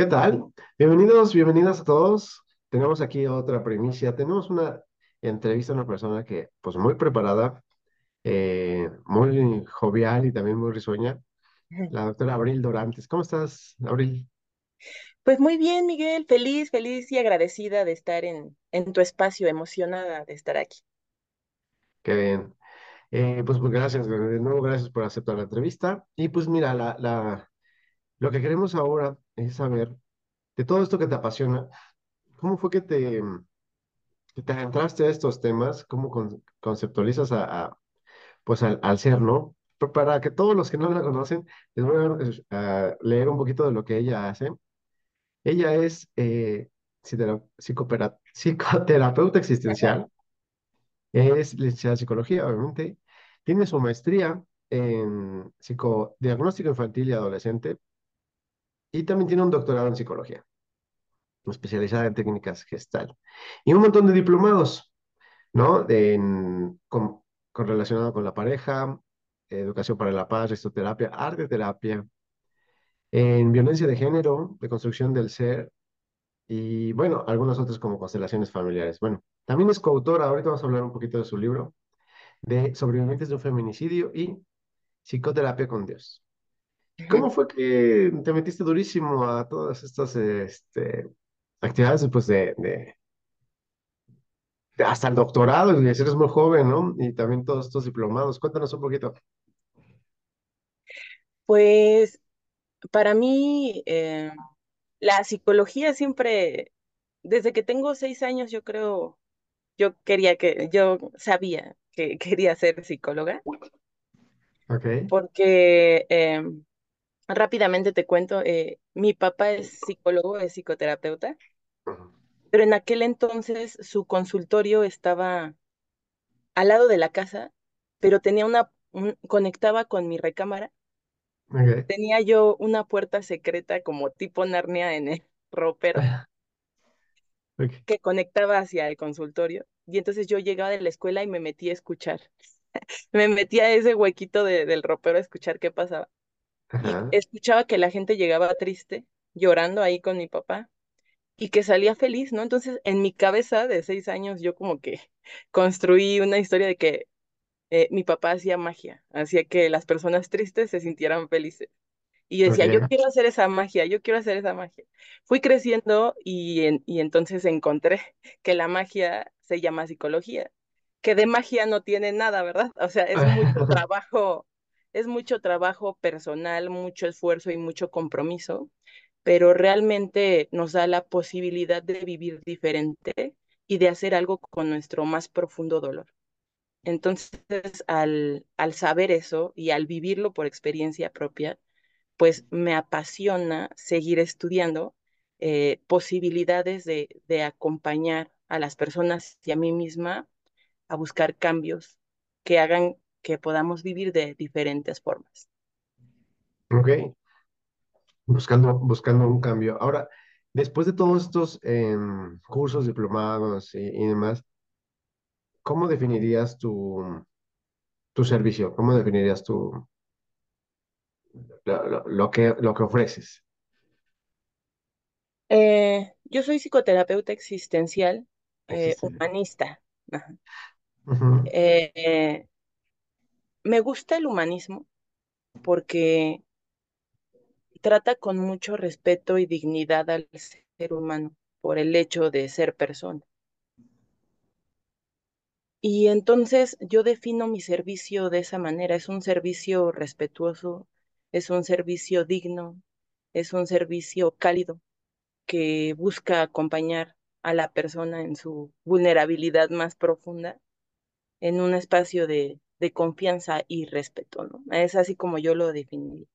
¿Qué tal? Bienvenidos, bienvenidas a todos. Tenemos aquí otra primicia. Tenemos una entrevista a una persona que, pues, muy preparada, eh, muy jovial y también muy risueña, la doctora Abril Dorantes. ¿Cómo estás, Abril? Pues muy bien, Miguel, feliz, feliz y agradecida de estar en, en tu espacio, emocionada de estar aquí. Qué bien. Eh, pues, pues gracias, de nuevo gracias por aceptar la entrevista. Y pues mira, la, la, lo que queremos ahora es saber de todo esto que te apasiona, ¿cómo fue que te, que te adentraste a estos temas? ¿Cómo con- conceptualizas a, pues al, ser, ¿no? Para que todos los que no la conocen, les voy a, leer un poquito de lo que ella hace. Ella es eh, psicoterapeuta existencial, es licenciada en psicología, obviamente, tiene su maestría en psicodiagnóstico infantil y adolescente y también tiene un doctorado en psicología, especializada en técnicas gestal y un montón de diplomados, ¿no? En, con, relacionado con la pareja, educación para la paz, ristoterapia, arte terapia, en violencia de género, de construcción del ser y bueno, algunos otros como constelaciones familiares. Bueno, también es coautora, ahorita vamos a hablar un poquito de su libro, de sobrevivientes de un feminicidio y psicoterapia con Dios. ¿Cómo fue que te metiste durísimo a todas estas este, actividades después de, de- de hasta el doctorado? Y eres muy joven, ¿no? Y también todos estos diplomados. Cuéntanos un poquito. Pues para mí, eh, la psicología siempre, desde que tengo seis años, yo creo, yo quería que, yo sabía que quería ser psicóloga, Ok. porque eh, rápidamente te cuento, eh, mi papá es psicólogo, es psicoterapeuta, pero en aquel entonces su consultorio estaba al lado de la casa, pero tenía una, un- conectaba con mi recámara tenía yo una puerta secreta como tipo Narnia en el ropero Ok. que conectaba hacia el consultorio. Y entonces yo llegaba de la escuela y me metía a escuchar. Me metía a ese huequito de- del ropero a escuchar qué pasaba. Y escuchaba que la gente llegaba triste, llorando ahí con mi papá, y que salía feliz, ¿no? Entonces, en mi cabeza de seis años, yo como que construí una historia de que eh, mi papá hacía magia, hacía que las personas tristes se sintieran felices. Y decía, yo quiero hacer esa magia, yo quiero hacer esa magia. Fui creciendo y, en- y entonces encontré que la magia se llama psicología, que de magia no tiene nada, ¿verdad? O sea, es mucho trabajo, es mucho trabajo personal, mucho esfuerzo y mucho compromiso, pero realmente nos da la posibilidad de vivir diferente y de hacer algo con nuestro más profundo dolor. Entonces, al, al saber eso y al vivirlo por experiencia propia, pues me apasiona seguir estudiando eh, posibilidades de, de acompañar a las personas y a mí misma a buscar cambios que hagan que podamos vivir de diferentes formas. Ok. Buscando, buscando un cambio. Ahora, después de todos estos em, cursos, diplomados y, y demás, ¿cómo definirías tu, tu servicio? ¿Cómo definirías tu, lo, lo- lo que, lo que ofreces? Eh, yo soy psicoterapeuta existencial, eh, humanista. Eh, me gusta el humanismo porque trata con mucho respeto y dignidad al ser humano por el hecho de ser persona. Y entonces yo defino mi servicio de esa manera. Es un servicio respetuoso, es un servicio digno, es un servicio cálido que busca acompañar a la persona en su vulnerabilidad más profunda en un espacio de, de confianza y respeto, ¿no? Es así como yo lo definiría.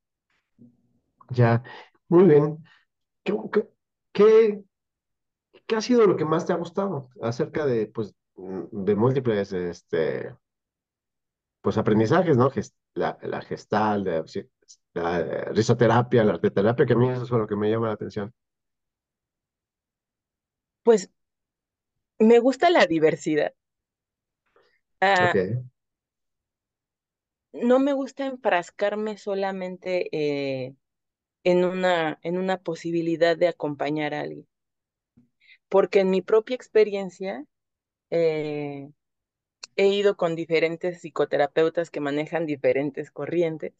Ya, muy bien. ¿Qué, qué, ha sido lo que más te ha gustado acerca de, pues, de múltiples, este, pues, aprendizajes, ¿no? La, la gestal, la eh, risoterapia, la arteterapia, que a mí eso es lo que me llama la atención. Pues me gusta la diversidad. Ok. No me gusta enfrascarme solamente eh, en una, en una posibilidad de acompañar a alguien, porque en mi propia experiencia eh, he ido con diferentes psicoterapeutas que manejan diferentes corrientes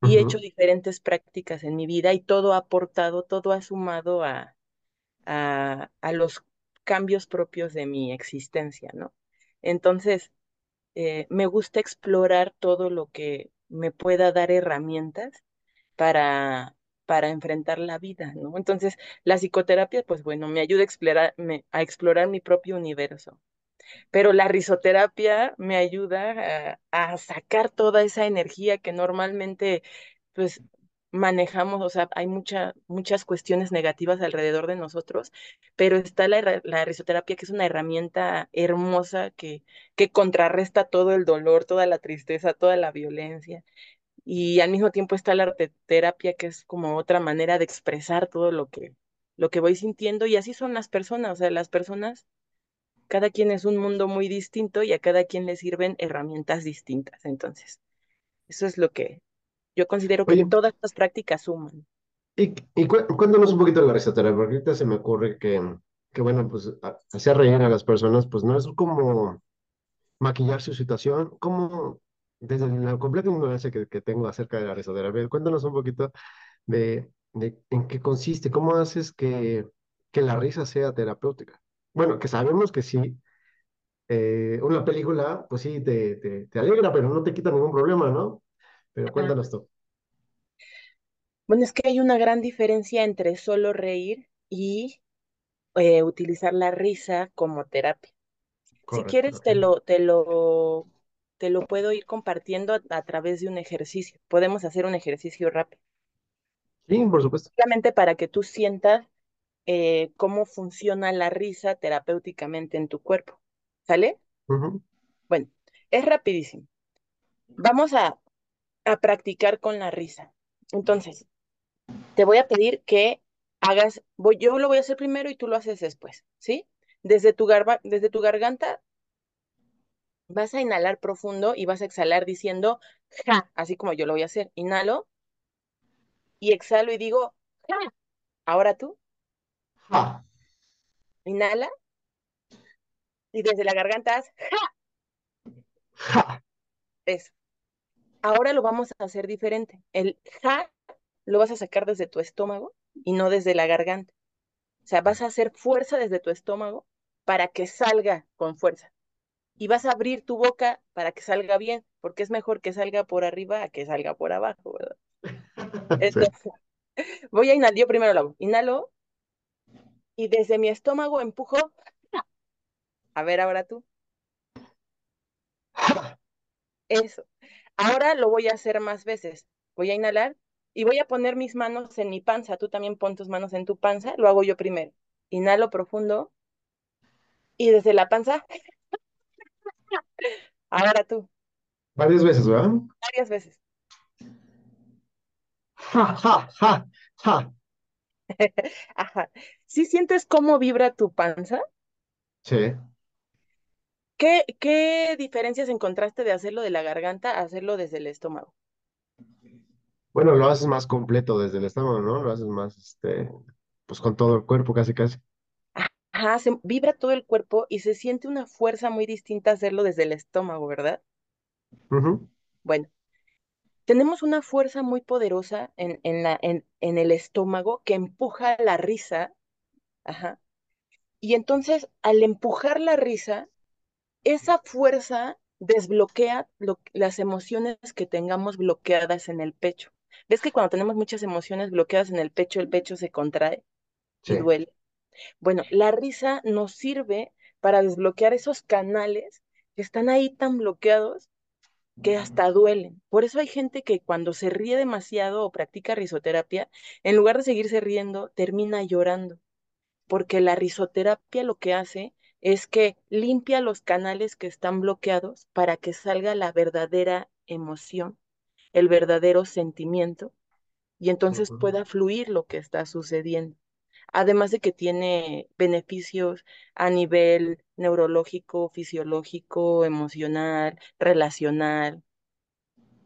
y he hecho diferentes prácticas en mi vida y todo ha aportado, todo ha sumado a, a, a los cambios propios de mi existencia, ¿no? Entonces, eh, me gusta explorar todo lo que me pueda dar herramientas para, para enfrentar la vida, ¿no? Entonces, la psicoterapia, pues bueno, me ayuda a explorar, mi propio universo, pero la risoterapia me ayuda a, a sacar toda esa energía que normalmente, pues, manejamos, o sea, hay mucha, muchas cuestiones negativas alrededor de nosotros, pero está la, la risoterapia, que es una herramienta hermosa que, que contrarresta todo el dolor, toda la tristeza, toda la violencia. Y al mismo tiempo está la arte terapia, que es como otra manera de expresar todo lo que, lo que voy sintiendo. Y así son las personas, o sea, las personas, cada quien es un mundo muy distinto y a cada quien le sirven herramientas distintas. Entonces, eso es lo que yo considero que Oye, todas estas prácticas suman. y, y cué- cuéntanos un poquito de la risoterapia, porque ahorita se me ocurre que, que bueno, pues hacer reír a las personas, pues no es como maquillar su situación, como desde la completa ignorancia que, que tengo acerca de la risoterapia, cuéntanos un poquito de, de en qué consiste, cómo haces que, que la risa sea terapéutica. Bueno, que sabemos que sí, eh, una película, pues sí, te, te, te alegra, pero no te quita ningún problema, ¿no? Pero cuéntanos tú. Bueno, es que hay una gran diferencia entre solo reír y eh, utilizar la risa como terapia. Si quieres, te lo, te lo, te lo puedo ir compartiendo a, a través de un ejercicio. Podemos hacer un ejercicio rápido, Sí, por supuesto. solamente para que tú sientas eh, cómo funciona la risa terapéuticamente en tu cuerpo. ¿Sale? Bueno, es rapidísimo. Vamos a, a practicar con la risa. Entonces, te voy a pedir que hagas, voy, yo lo voy a hacer primero y tú lo haces después, ¿sí? Desde tu garba- desde tu garganta vas a inhalar profundo y vas a exhalar diciendo ja, así como yo lo voy a hacer. Inhalo y exhalo y digo ja. Ahora tú, Ja, inhala y desde la garganta haz ja. ja, Eso. Ahora lo vamos a hacer diferente. El ja lo vas a sacar desde tu estómago y no desde la garganta. O sea, vas a hacer fuerza desde tu estómago para que salga con fuerza. Y vas a abrir tu boca para que salga bien, porque es mejor que salga por arriba a que salga por abajo, ¿verdad? Entonces, voy a inhalar, yo primero lo hago. Inhalo y desde mi estómago empujo. A ver, ahora tú. Eso. Ahora lo voy a hacer más veces. Voy a inhalar y voy a poner mis manos en mi panza. Tú también pon tus manos en tu panza. Lo hago yo primero. Inhalo profundo y desde la panza, ahora tú. Varias veces, ¿verdad? Varias veces. Ja, ja, ja, ja. Ajá. ¿Sí sientes cómo vibra tu panza? Sí. ¿Qué, qué diferencias encontraste de hacerlo de la garganta a hacerlo desde el estómago? Bueno, lo haces más completo desde el estómago, ¿no? Lo haces más, este, pues con todo el cuerpo, casi, casi. Ajá, se vibra todo el cuerpo y se siente una fuerza muy distinta hacerlo desde el estómago, ¿verdad? Ujú. Bueno, tenemos una fuerza muy poderosa en, en la, en, en el estómago que empuja la risa, ajá. Y entonces, al empujar la risa, esa fuerza desbloquea lo- las emociones que tengamos bloqueadas en el pecho. ¿Ves que cuando tenemos muchas emociones bloqueadas en el pecho, el pecho se contrae y Sí. duele? Bueno, la risa nos sirve para desbloquear esos canales que están ahí tan bloqueados que hasta duelen. Por eso hay gente que cuando se ríe demasiado o practica risoterapia, en lugar de seguirse riendo, termina llorando, porque la risoterapia lo que hace es que limpia los canales que están bloqueados para que salga la verdadera emoción, el verdadero sentimiento, y entonces pueda fluir lo que está sucediendo. Además de que tiene beneficios a nivel neurológico, fisiológico, emocional, relacional,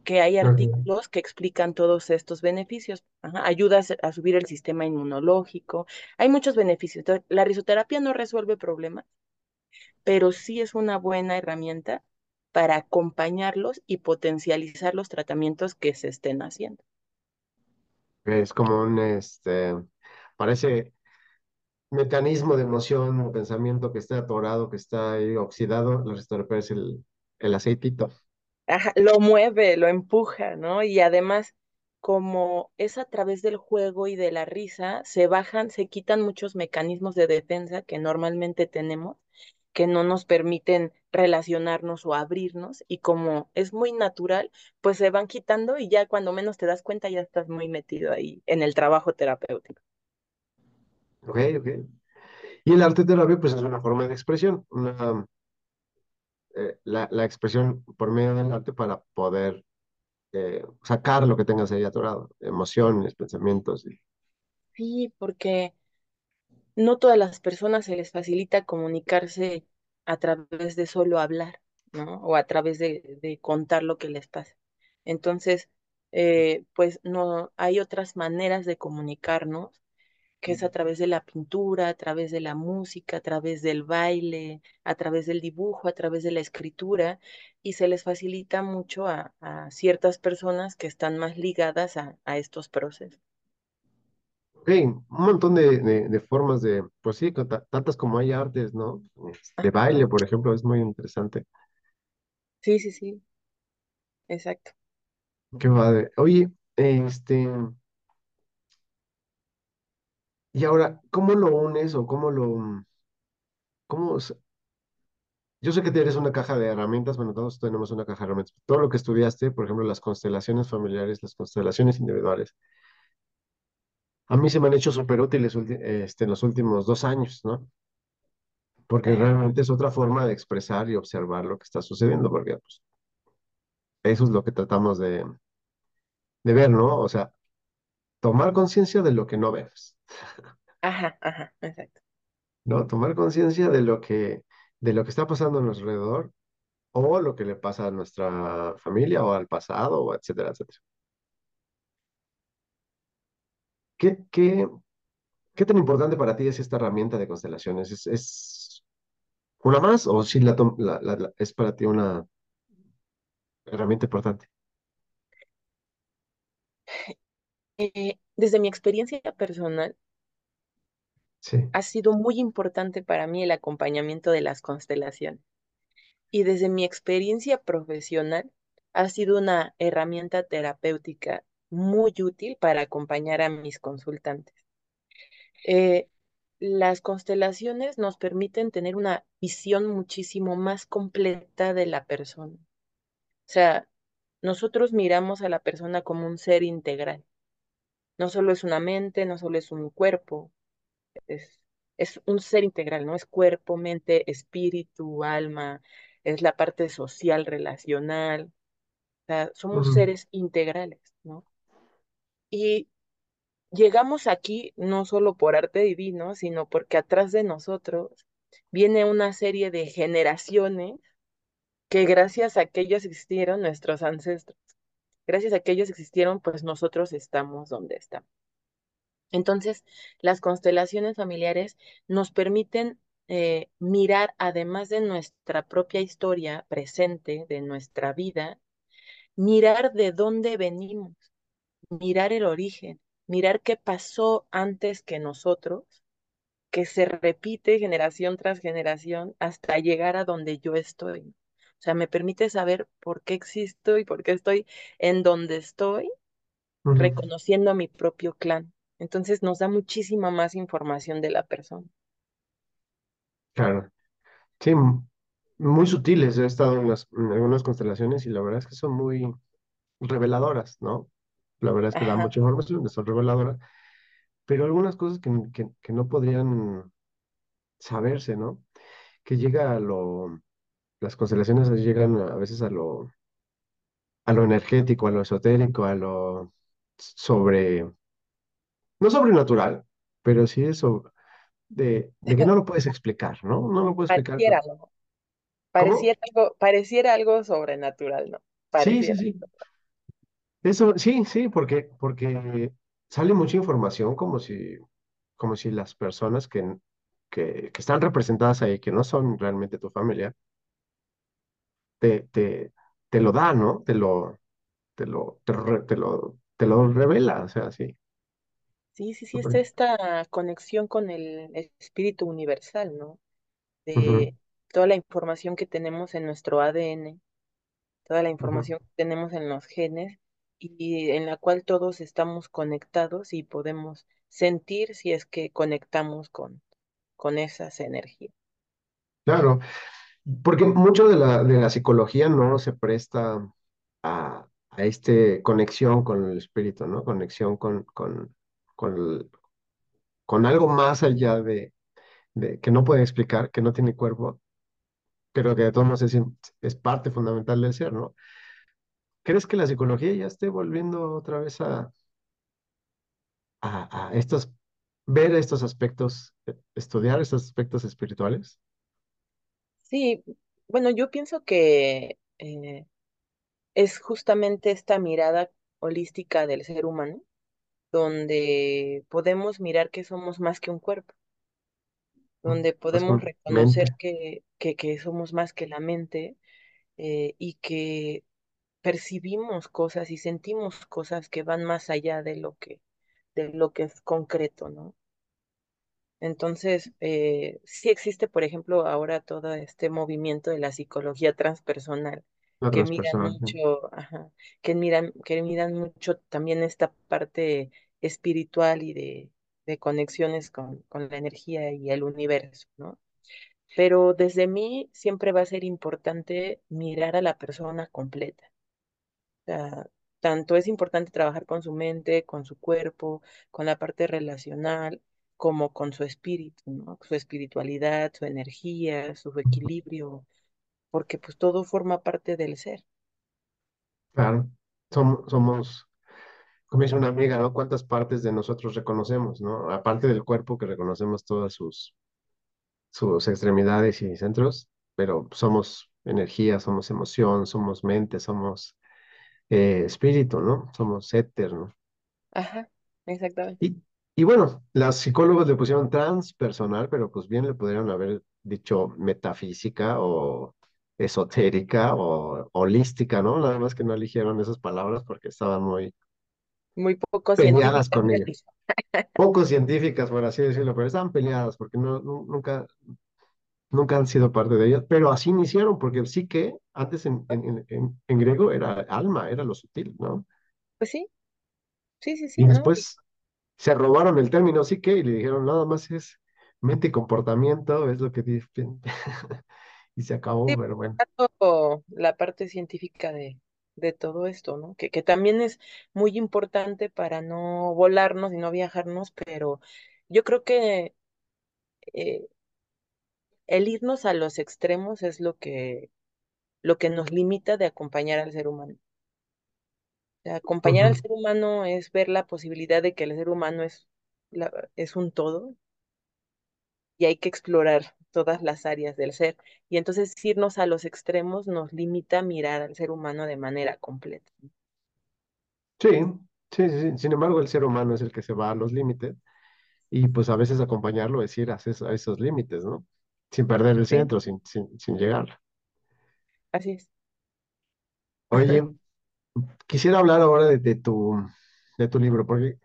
que hay artículos que explican todos estos beneficios. Ajá, ayuda a, subir el sistema inmunológico. Hay muchos beneficios. Entonces, la risoterapia no resuelve problemas, pero sí es una buena herramienta para acompañarlos y potencializar los tratamientos que se estén haciendo. Es como un, este, parece mecanismo de emoción o pensamiento que está atorado, que está ahí oxidado, la restauración es el, el aceitito. Ajá, lo mueve, lo empuja, ¿no? Y además, como es a través del juego y de la risa, se bajan, se quitan muchos mecanismos de defensa que normalmente tenemos, que no nos permiten relacionarnos o abrirnos, y como es muy natural, pues se van quitando y ya cuando menos te das cuenta ya estás muy metido ahí en el trabajo terapéutico. Ok, ok. Y el arte terapia, pues es una forma de expresión, una, eh, la, la expresión por medio del arte para poder eh, sacar lo que tengas ahí atorado, emociones, pensamientos. y- Sí, porque no todas las personas se les facilita comunicarse a través de solo hablar, ¿no? O a través de, de contar lo que les pasa. Entonces, eh, pues no, hay otras maneras de comunicarnos, que es a través de la pintura, a través de la música, a través del baile, a través del dibujo, a través de la escritura, y se les facilita mucho a, a ciertas personas que están más ligadas a, a estos procesos. Ok, un montón de, de, de formas de, pues sí, tantas como hay artes, ¿no? De baile, por ejemplo, es muy interesante. Sí, sí, sí, exacto. Qué padre. Oye, este, y ahora, ¿cómo lo unes o cómo lo, cómo, s- yo sé que tienes una caja de herramientas, bueno, todos tenemos una caja de herramientas. Todo lo que estudiaste, por ejemplo, las constelaciones familiares, las constelaciones individuales, a mí se me han hecho súper útiles este, en los últimos dos años, ¿no? Porque realmente es otra forma de expresar y observar lo que está sucediendo, porque pues, eso es lo que tratamos de, de ver, ¿no? O sea, tomar conciencia de lo que no vemos, ajá, ajá, exacto. ¿no? Tomar conciencia de lo que, de lo que está pasando a nuestro alrededor o lo que le pasa a nuestra familia o al pasado, etcétera, etcétera. ¿Qué, qué, qué tan importante para ti es esta herramienta de constelaciones? ¿Es, es una más o si la, tom- la- la- la- es para ti una herramienta importante? Eh, desde mi experiencia personal, Sí. ha sido muy importante para mí el acompañamiento de las constelaciones. Y desde mi experiencia profesional, ha sido una herramienta terapéutica muy útil para acompañar a mis consultantes. Eh, las constelaciones nos permiten tener una visión muchísimo más completa de la persona. O sea, nosotros miramos a la persona como un ser integral. No solo es una mente, no solo es un cuerpo, es, es un ser integral, ¿no? Es cuerpo, mente, espíritu, alma, es la parte social, relacional, o sea, somos seres integrales, ¿no? Y llegamos aquí no solo por arte divino, sino porque atrás de nosotros viene una serie de generaciones que gracias a que ellos existieron, nuestros ancestros, gracias a que ellos existieron, pues nosotros estamos donde estamos. Entonces, las constelaciones familiares nos permiten eh, mirar, además de nuestra propia historia presente, de nuestra vida, mirar de dónde venimos, mirar el origen, mirar qué pasó antes que nosotros, que se repite generación tras generación hasta llegar a donde yo estoy. O sea, me permite saber por qué existo y por qué estoy en donde estoy reconociendo a mi propio clan. Entonces nos da muchísima más información de la persona. Claro. Sí, muy sutiles. He estado en, las- en algunas constelaciones y la verdad es que son muy reveladoras, ¿no? La verdad es que da mucha información, son reveladoras, pero algunas cosas que, que, que no podrían saberse, ¿no? Que llega a lo, las constelaciones llegan a veces a lo, a lo energético, a lo esotérico, a lo sobre, no sobrenatural, pero sí eso de, de que no lo puedes explicar, ¿no? No lo puedes explicar. Pareciera, ¿no? ¿Cómo? Pareciera algo, pareciera algo sobrenatural, ¿no? Sí, sí, sí. Eso, sí, sí, porque, porque sale mucha información como si, como si las personas que, que, que están representadas ahí, que no son realmente tu familia, te, te, te lo da, ¿no? Te lo, te lo, te, lo, re- te lo, te lo revela, o sea, sí. Sí, sí, sí, está Súper. esta conexión con el espíritu universal, ¿no? Ujú, De toda la información que tenemos en nuestro ADN, toda la ujú. información que tenemos en los genes y en la cual todos estamos conectados y podemos sentir si es que conectamos con, con esas energías. Claro, porque mucho de la, de la psicología no se presta a, a este conexión con el espíritu, ¿no? Conexión con, con, con, con algo más allá de, de que no puede explicar, que no tiene cuerpo, pero que de todos modos es, es parte fundamental del ser, ¿no? ¿Crees que la psicología ya esté volviendo otra vez a, a, a estos, ver estos aspectos, eh, estudiar estos aspectos espirituales? Sí, bueno, yo pienso que eh, es justamente esta mirada holística del ser humano, donde podemos mirar que somos más que un cuerpo, Mm, donde Más podemos con reconocer que, que somos más que la mente eh, y que percibimos cosas y sentimos cosas que van más allá de lo que, de lo que es concreto, ¿no? Entonces, eh, sí existe, por ejemplo, ahora todo este movimiento de la psicología transpersonal, que miran mucho, ajá, que miran, que miran mucho también esta parte espiritual y de, de conexiones con, con la energía y el universo, ¿no? Pero desde mí siempre va a ser importante mirar a la persona completa sea, tanto es importante trabajar con su mente, con su cuerpo, con la parte relacional, como con su espíritu. Su espiritualidad, su energía, su equilibrio, porque pues todo forma parte del ser. Claro, somos, somos, como dice una amiga, ¿no? ¿Cuántas partes de nosotros reconocemos, ¿no? Aparte del cuerpo que reconocemos todas sus, sus extremidades y centros, pero somos energía, somos emoción, somos mente, somos eh, espíritu, ¿no? Somos éter, ¿no? Ajá, exactamente. Y, y bueno, las psicólogos le pusieron transpersonal, pero pues bien le podrían haber dicho metafísica o esotérica o holística, ¿no? Nada más que no eligieron esas palabras porque estaban muy Muy poco científica. con ella. Poco científicas, por así decirlo, pero estaban peleadas porque no, nu- nunca, nunca han sido parte de ellas, pero así iniciaron, porque el psique antes en, en, en, en- griego era alma, era lo sutil, ¿no? Pues sí, sí, sí, sí, Y después se robaron el término psique y le dijeron nada más es mente y comportamiento, es lo que dicen. Y se acabó, sí, pero bueno. la parte científica de, de todo esto, ¿no? Que, que también es muy importante para no volarnos y no viajarnos, pero yo creo que eh, el irnos a los extremos es lo que, lo que nos limita de acompañar al ser humano. O sea, acompañar al ser humano es ver la posibilidad de que el ser humano es, la- es un todo y hay que explorar todas las áreas del ser. Y entonces irnos a los extremos nos limita a mirar al ser humano de manera completa. Sí, sí, sí, sí. Sin embargo, el ser humano es el que se va a los límites y pues a veces acompañarlo es ir a esos, a esos límites, ¿no? Sin perder el Sí, centro, sin, sin, sin llegar. así es. Oye, quisiera hablar ahora de, de tu, de tu libro, porque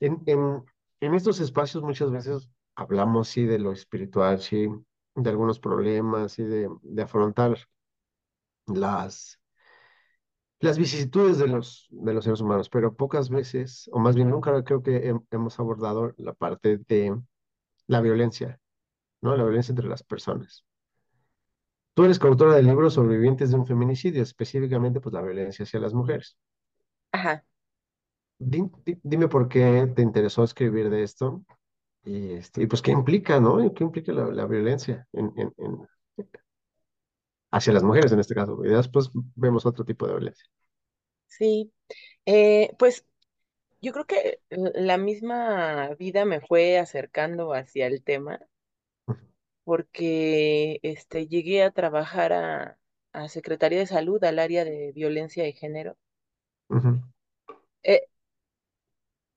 en, en, en estos espacios muchas veces hablamos, sí, de lo espiritual, sí, de algunos problemas, sí, de, de afrontar las, las vicisitudes de los, de los seres humanos, pero pocas veces, o más bien nunca creo que hem- hemos abordado la parte de la violencia, ¿no? La violencia entre las personas. tú eres coautora del libro Sobrevivientes de un feminicidio, específicamente pues la violencia hacia las mujeres. Ajá. Di- di- Dime por qué te interesó escribir de esto y, este, y pues qué implica, ¿no? ¿Qué implica la, la violencia en, en- en- hacia las mujeres en este caso? Y después vemos otro tipo de violencia. Sí. Eh, pues yo creo que la misma vida me fue acercando hacia el tema porque este, llegué a trabajar a, a Secretaría de Salud, al área de violencia de género. Eh,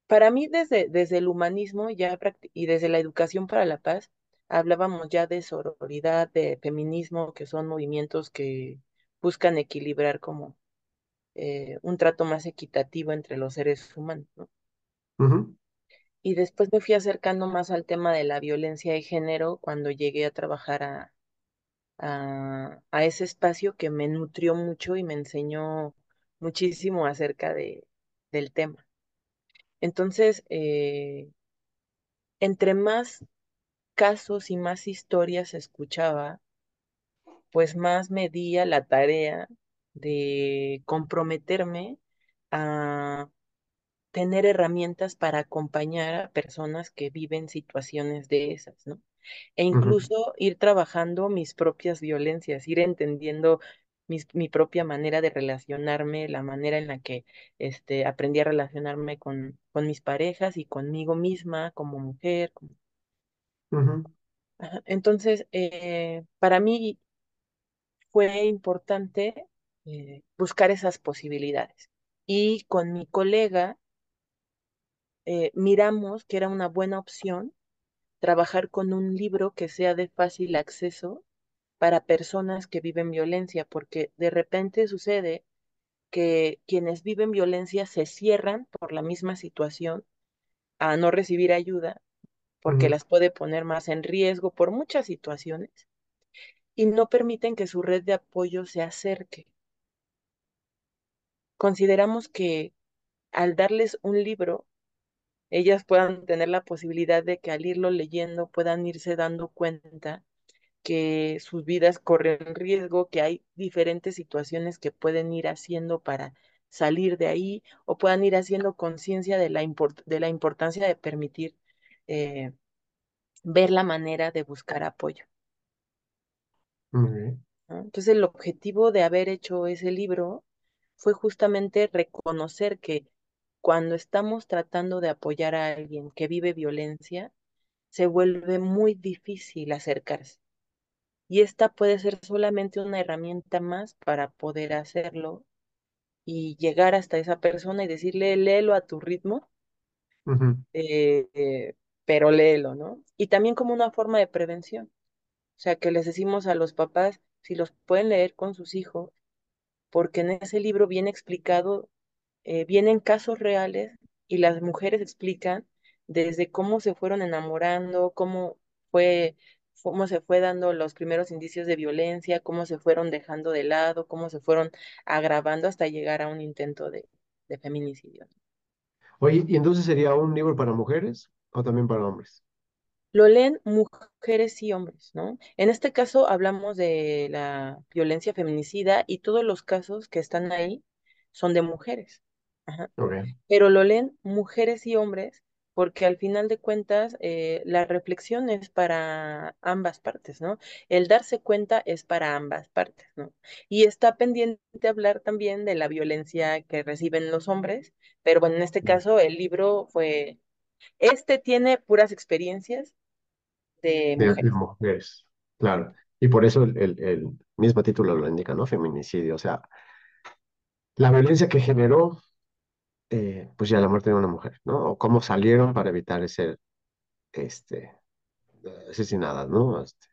para mí, desde, desde el humanismo ya y desde la educación para la paz, hablábamos ya de sororidad, de feminismo, que son movimientos que buscan equilibrar como eh, un trato más equitativo entre los seres humanos, ¿no? Y después me fui acercando más al tema de la violencia de género cuando llegué a trabajar a, a, ese espacio que me nutrió mucho y me enseñó muchísimo acerca de, del tema. Entonces, eh, entre más casos y más historias escuchaba, pues más me di a la tarea de comprometerme a tener herramientas para acompañar a personas que viven situaciones de esas, ¿no? E incluso ir trabajando mis propias violencias, ir entendiendo mis- mi propia manera de relacionarme, la manera en la que este, aprendí a relacionarme con, con mis parejas y conmigo misma como mujer. como-. Entonces, eh, para mí fue importante eh, buscar esas posibilidades. Y con mi colega eh, miramos que era una buena opción trabajar con un libro que sea de fácil acceso para personas que viven violencia, porque de repente sucede que quienes viven violencia se cierran por la misma situación a no recibir ayuda, porque las puede poner más en riesgo por muchas situaciones, y no permiten que su red de apoyo se acerque. Consideramos que al darles un libro, ellas puedan tener la posibilidad de que al irlo leyendo puedan irse dando cuenta que sus vidas corren riesgo, que hay diferentes situaciones que pueden ir haciendo para salir de ahí o puedan ir haciendo conciencia de la, import- de la importancia de permitir eh, ver la manera de buscar apoyo. Entonces el objetivo de haber hecho ese libro fue justamente reconocer que cuando estamos tratando de apoyar a alguien que vive violencia, se vuelve muy difícil acercarse. Y esta puede ser solamente una herramienta más para poder hacerlo y llegar hasta esa persona y decirle, léelo a tu ritmo, eh, eh, pero léelo, ¿no? Y también como una forma de prevención. O sea, que les decimos a los papás si los pueden leer con sus hijos, porque en ese libro viene explicado, eh, vienen casos reales y las mujeres explican desde cómo se fueron enamorando, cómo fue, cómo se fue dando los primeros indicios de violencia, cómo se fueron dejando de lado, cómo se fueron agravando hasta llegar a un intento de, de feminicidio. Oye, ¿y entonces sería un libro para mujeres o también para hombres? Lo leen mujeres y hombres, ¿no? En este caso hablamos de la violencia feminicida y todos los casos que están ahí son de mujeres. Ajá. Pero lo leen mujeres y hombres porque al final de cuentas eh, la reflexión es para ambas partes, ¿no? El darse cuenta es para ambas partes, ¿no? Y está pendiente hablar también de la violencia que reciben los hombres, pero bueno, en este caso el libro fue, este tiene puras experiencias de mujeres, claro. Y por eso el, el, el mismo título lo indica, ¿no? Feminicidio. O sea, la violencia que generó, eh, pues ya la muerte de una mujer, ¿no? O cómo salieron para evitar ser, este, asesinadas, ¿no? Este,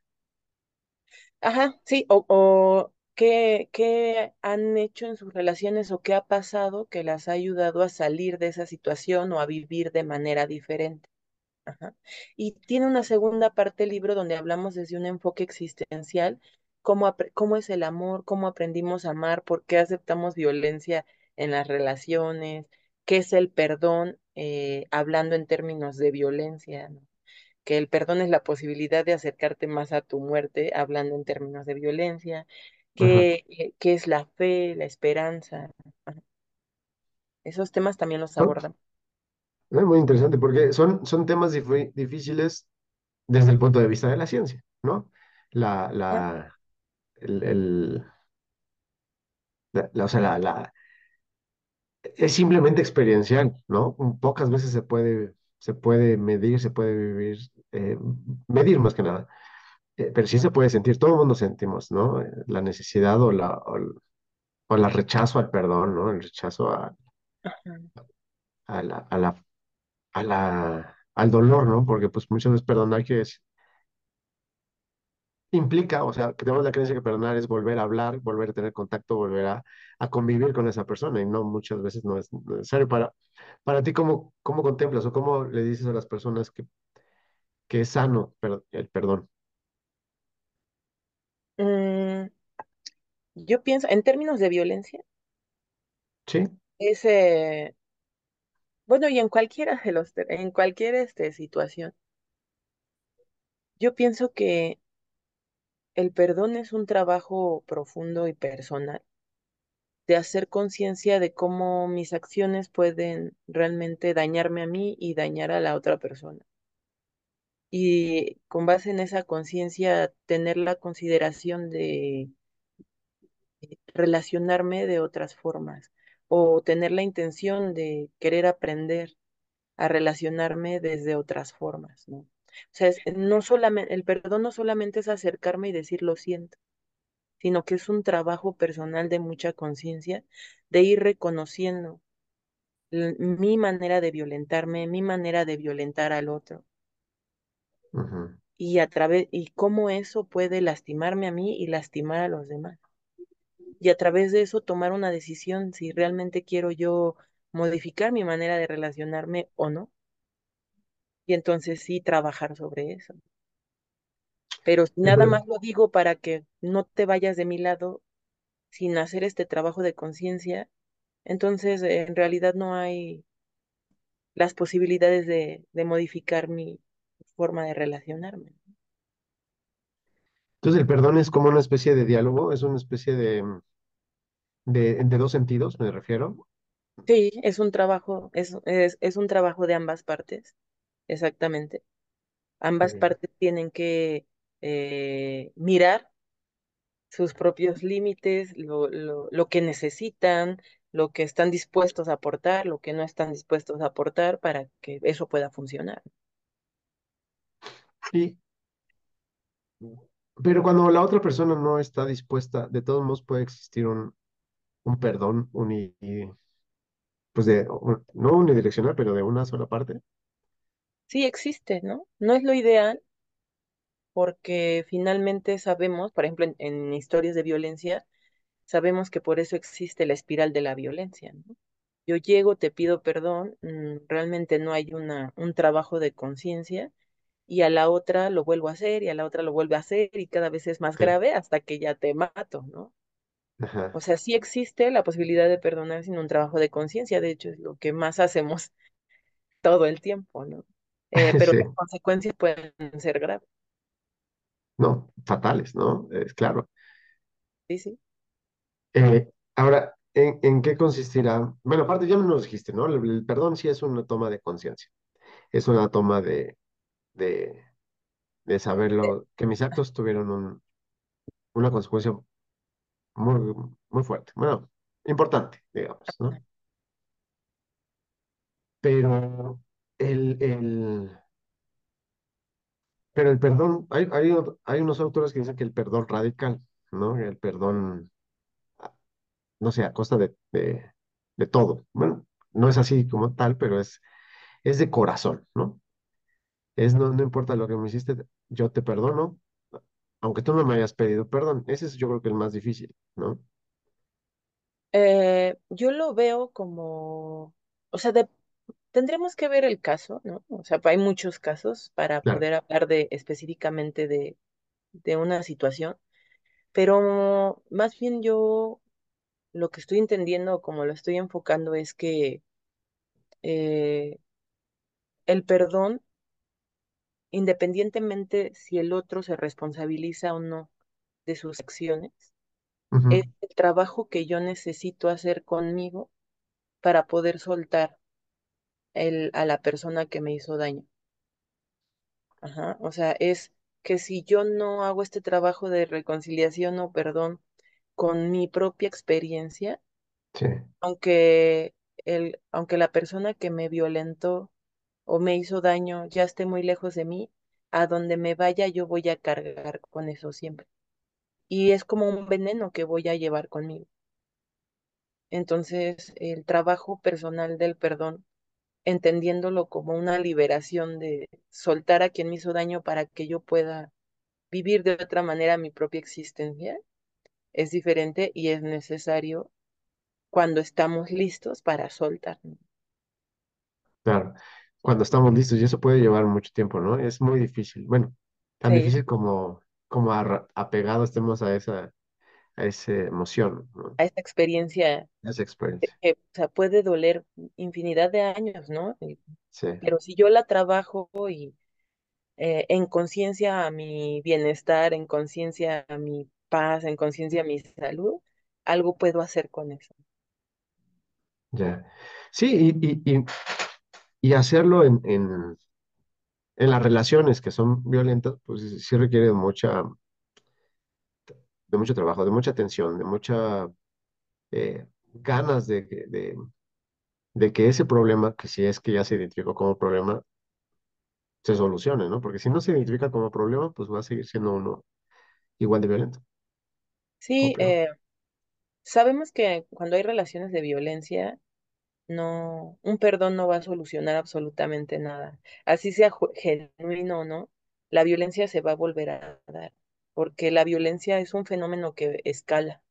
Ajá, sí, o, o qué, qué han hecho en sus relaciones o qué ha pasado que las ha ayudado a salir de esa situación o a vivir de manera diferente. Ajá. Y tiene una segunda parte del libro donde hablamos desde un enfoque existencial, cómo, cómo es el amor, cómo aprendimos a amar, por qué aceptamos violencia en las relaciones, qué es el perdón, eh, hablando en términos de violencia, ¿no? que el perdón es la posibilidad de acercarte más a tu muerte, hablando en términos de violencia, que, eh, que es la fe, la esperanza. Ajá. Esos temas también los abordan. Es muy interesante porque son, son temas difí- difíciles desde el punto de vista de la ciencia, ¿no? La, la, el, el- la, la- o sea, la- es simplemente experiencial, ¿no? Pocas veces se puede, se puede medir, se puede vivir, eh, medir más que nada, Eh, pero sí se puede sentir, todo el mundo sentimos, ¿no? Eh, La necesidad o la, o, el o la rechazo al perdón, ¿no? El rechazo a, a la, a la, a la, al dolor, ¿no? Porque pues muchas veces perdonar que es, implica, o sea, que tenemos la creencia que perdonar es volver a hablar, volver a tener contacto, volver a, a convivir con esa persona y no muchas veces no es necesario para, para ti, ¿cómo, cómo contemplas o cómo le dices a las personas que, que es sano per- el perdón? Mm, yo pienso, en términos de violencia, Sí, es, eh, bueno, y en cualquiera de los, en cualquier este, situación, yo pienso que el perdón es un trabajo profundo y personal de hacer conciencia de cómo mis acciones pueden realmente dañarme a mí y dañar a la otra persona. Y con base en esa conciencia, tener la consideración de relacionarme de otras formas o tener la intención de querer aprender a relacionarme desde otras formas, ¿no? O sea, es- no solamente, el perdón no solamente es acercarme y decir lo siento, sino que es un trabajo personal de mucha conciencia, de ir reconociendo mi manera de violentarme, mi manera de violentar al otro y a través y cómo eso puede lastimarme a mí y lastimar a los demás. Y a través de eso tomar una decisión si realmente quiero yo modificar mi manera de relacionarme o no. Y entonces sí trabajar sobre eso. Pero nada más lo digo para que no te vayas de mi lado sin hacer este trabajo de conciencia, entonces eh, en realidad no hay las posibilidades de, de modificar mi forma de relacionarme. Entonces el perdón es como una especie de diálogo, es una especie de, de, de dos sentidos, me refiero. Sí, es un trabajo, es, es, es un trabajo de ambas partes, exactamente. Ambas partes tienen que eh, mirar sus propios límites, lo, lo, lo que necesitan, lo que están dispuestos a aportar, lo que no están dispuestos a aportar para que eso pueda funcionar. y, pero cuando la otra persona no está dispuesta, de todos modos puede existir un, un perdón uni, pues de, un- no unidireccional, pero de una sola parte. Sí existe, ¿no? No es lo ideal porque finalmente sabemos, por ejemplo, en, en historias de violencia, sabemos que por eso existe la espiral de la violencia, ¿no? Yo llego, te pido perdón, mm, realmente no hay una, un trabajo de conciencia y a la otra lo vuelvo a hacer y a la otra lo vuelve a hacer y cada vez es más Sí. grave hasta que ya te mato, ¿no? O sea, sí existe la posibilidad de perdonar sin un trabajo de conciencia, de hecho es lo que más hacemos todo el tiempo, ¿no? Eh, pero Sí, las consecuencias pueden ser graves, no, fatales, ¿no? Es claro. sí, sí. Eh, ahora, ¿en, en qué consistirá? Bueno, aparte ya me lo dijiste, ¿no? El, el perdón sí es una toma de conciencia, es una toma de, de, de saberlo, que mis actos tuvieron un- una consecuencia muy, muy fuerte, bueno, importante, digamos, ¿no? Pero el, el, pero el perdón, hay, hay, hay unos autores que dicen que el perdón radical, ¿no? El perdón, a- no sé, a costa de, de, de todo. Bueno, no es así como tal, pero es, es de corazón, ¿no? Es no, no importa lo que me hiciste, yo te perdono, aunque tú no me hayas pedido perdón. Ese es yo creo que el más difícil, ¿no? eh, yo lo veo como, o sea, de- tendremos que ver el caso, ¿no? O sea, hay muchos casos para Claro, poder hablar de específicamente de, de una situación, pero más bien yo lo que estoy entendiendo, como lo estoy enfocando, es que eh, el perdón independientemente si el otro se responsabiliza o no de sus acciones, es el trabajo que yo necesito hacer conmigo para poder soltar el, a la persona que me hizo daño. Ajá. O sea, es que si yo no hago este trabajo de reconciliación o perdón con mi propia experiencia, Sí, aunque el, aunque la persona que me violentó o me hizo daño ya esté muy lejos de mí, a donde me vaya yo voy a cargar con eso siempre. Y es como un veneno que voy a llevar conmigo. Entonces, el trabajo personal del perdón, entendiéndolo como una liberación de soltar a quien me hizo daño para que yo pueda vivir de otra manera mi propia existencia, es diferente y es necesario cuando estamos listos para soltar. claro. Cuando estamos listos, y eso puede llevar mucho tiempo, ¿no? Es muy difícil. Bueno, tan Sí, difícil como, como apegados estemos a esa, a esa emoción, ¿no? a esta experiencia A esa experiencia. que, o sea, puede doler infinidad de años, ¿no? Sí, Pero si yo la trabajo y eh, en conciencia a mi bienestar, en conciencia a mi paz, en conciencia a mi salud, algo puedo hacer con eso. ya. Sí, y, y, y, hacerlo en, en, en las relaciones que son violentas, pues sí requiere mucha, de mucho trabajo, de mucha atención, de mucha eh, ganas de, que- de, de que ese problema, que si es que ya se identificó como problema, se solucione, ¿no? Porque si no se identifica como problema, pues va a seguir siendo uno igual de violento Sí, eh, sabemos que cuando hay relaciones de violencia, no, un perdón no va a solucionar absolutamente nada. Así sea genuino o no, la violencia se va a volver a dar, porque la violencia es un fenómeno que escala.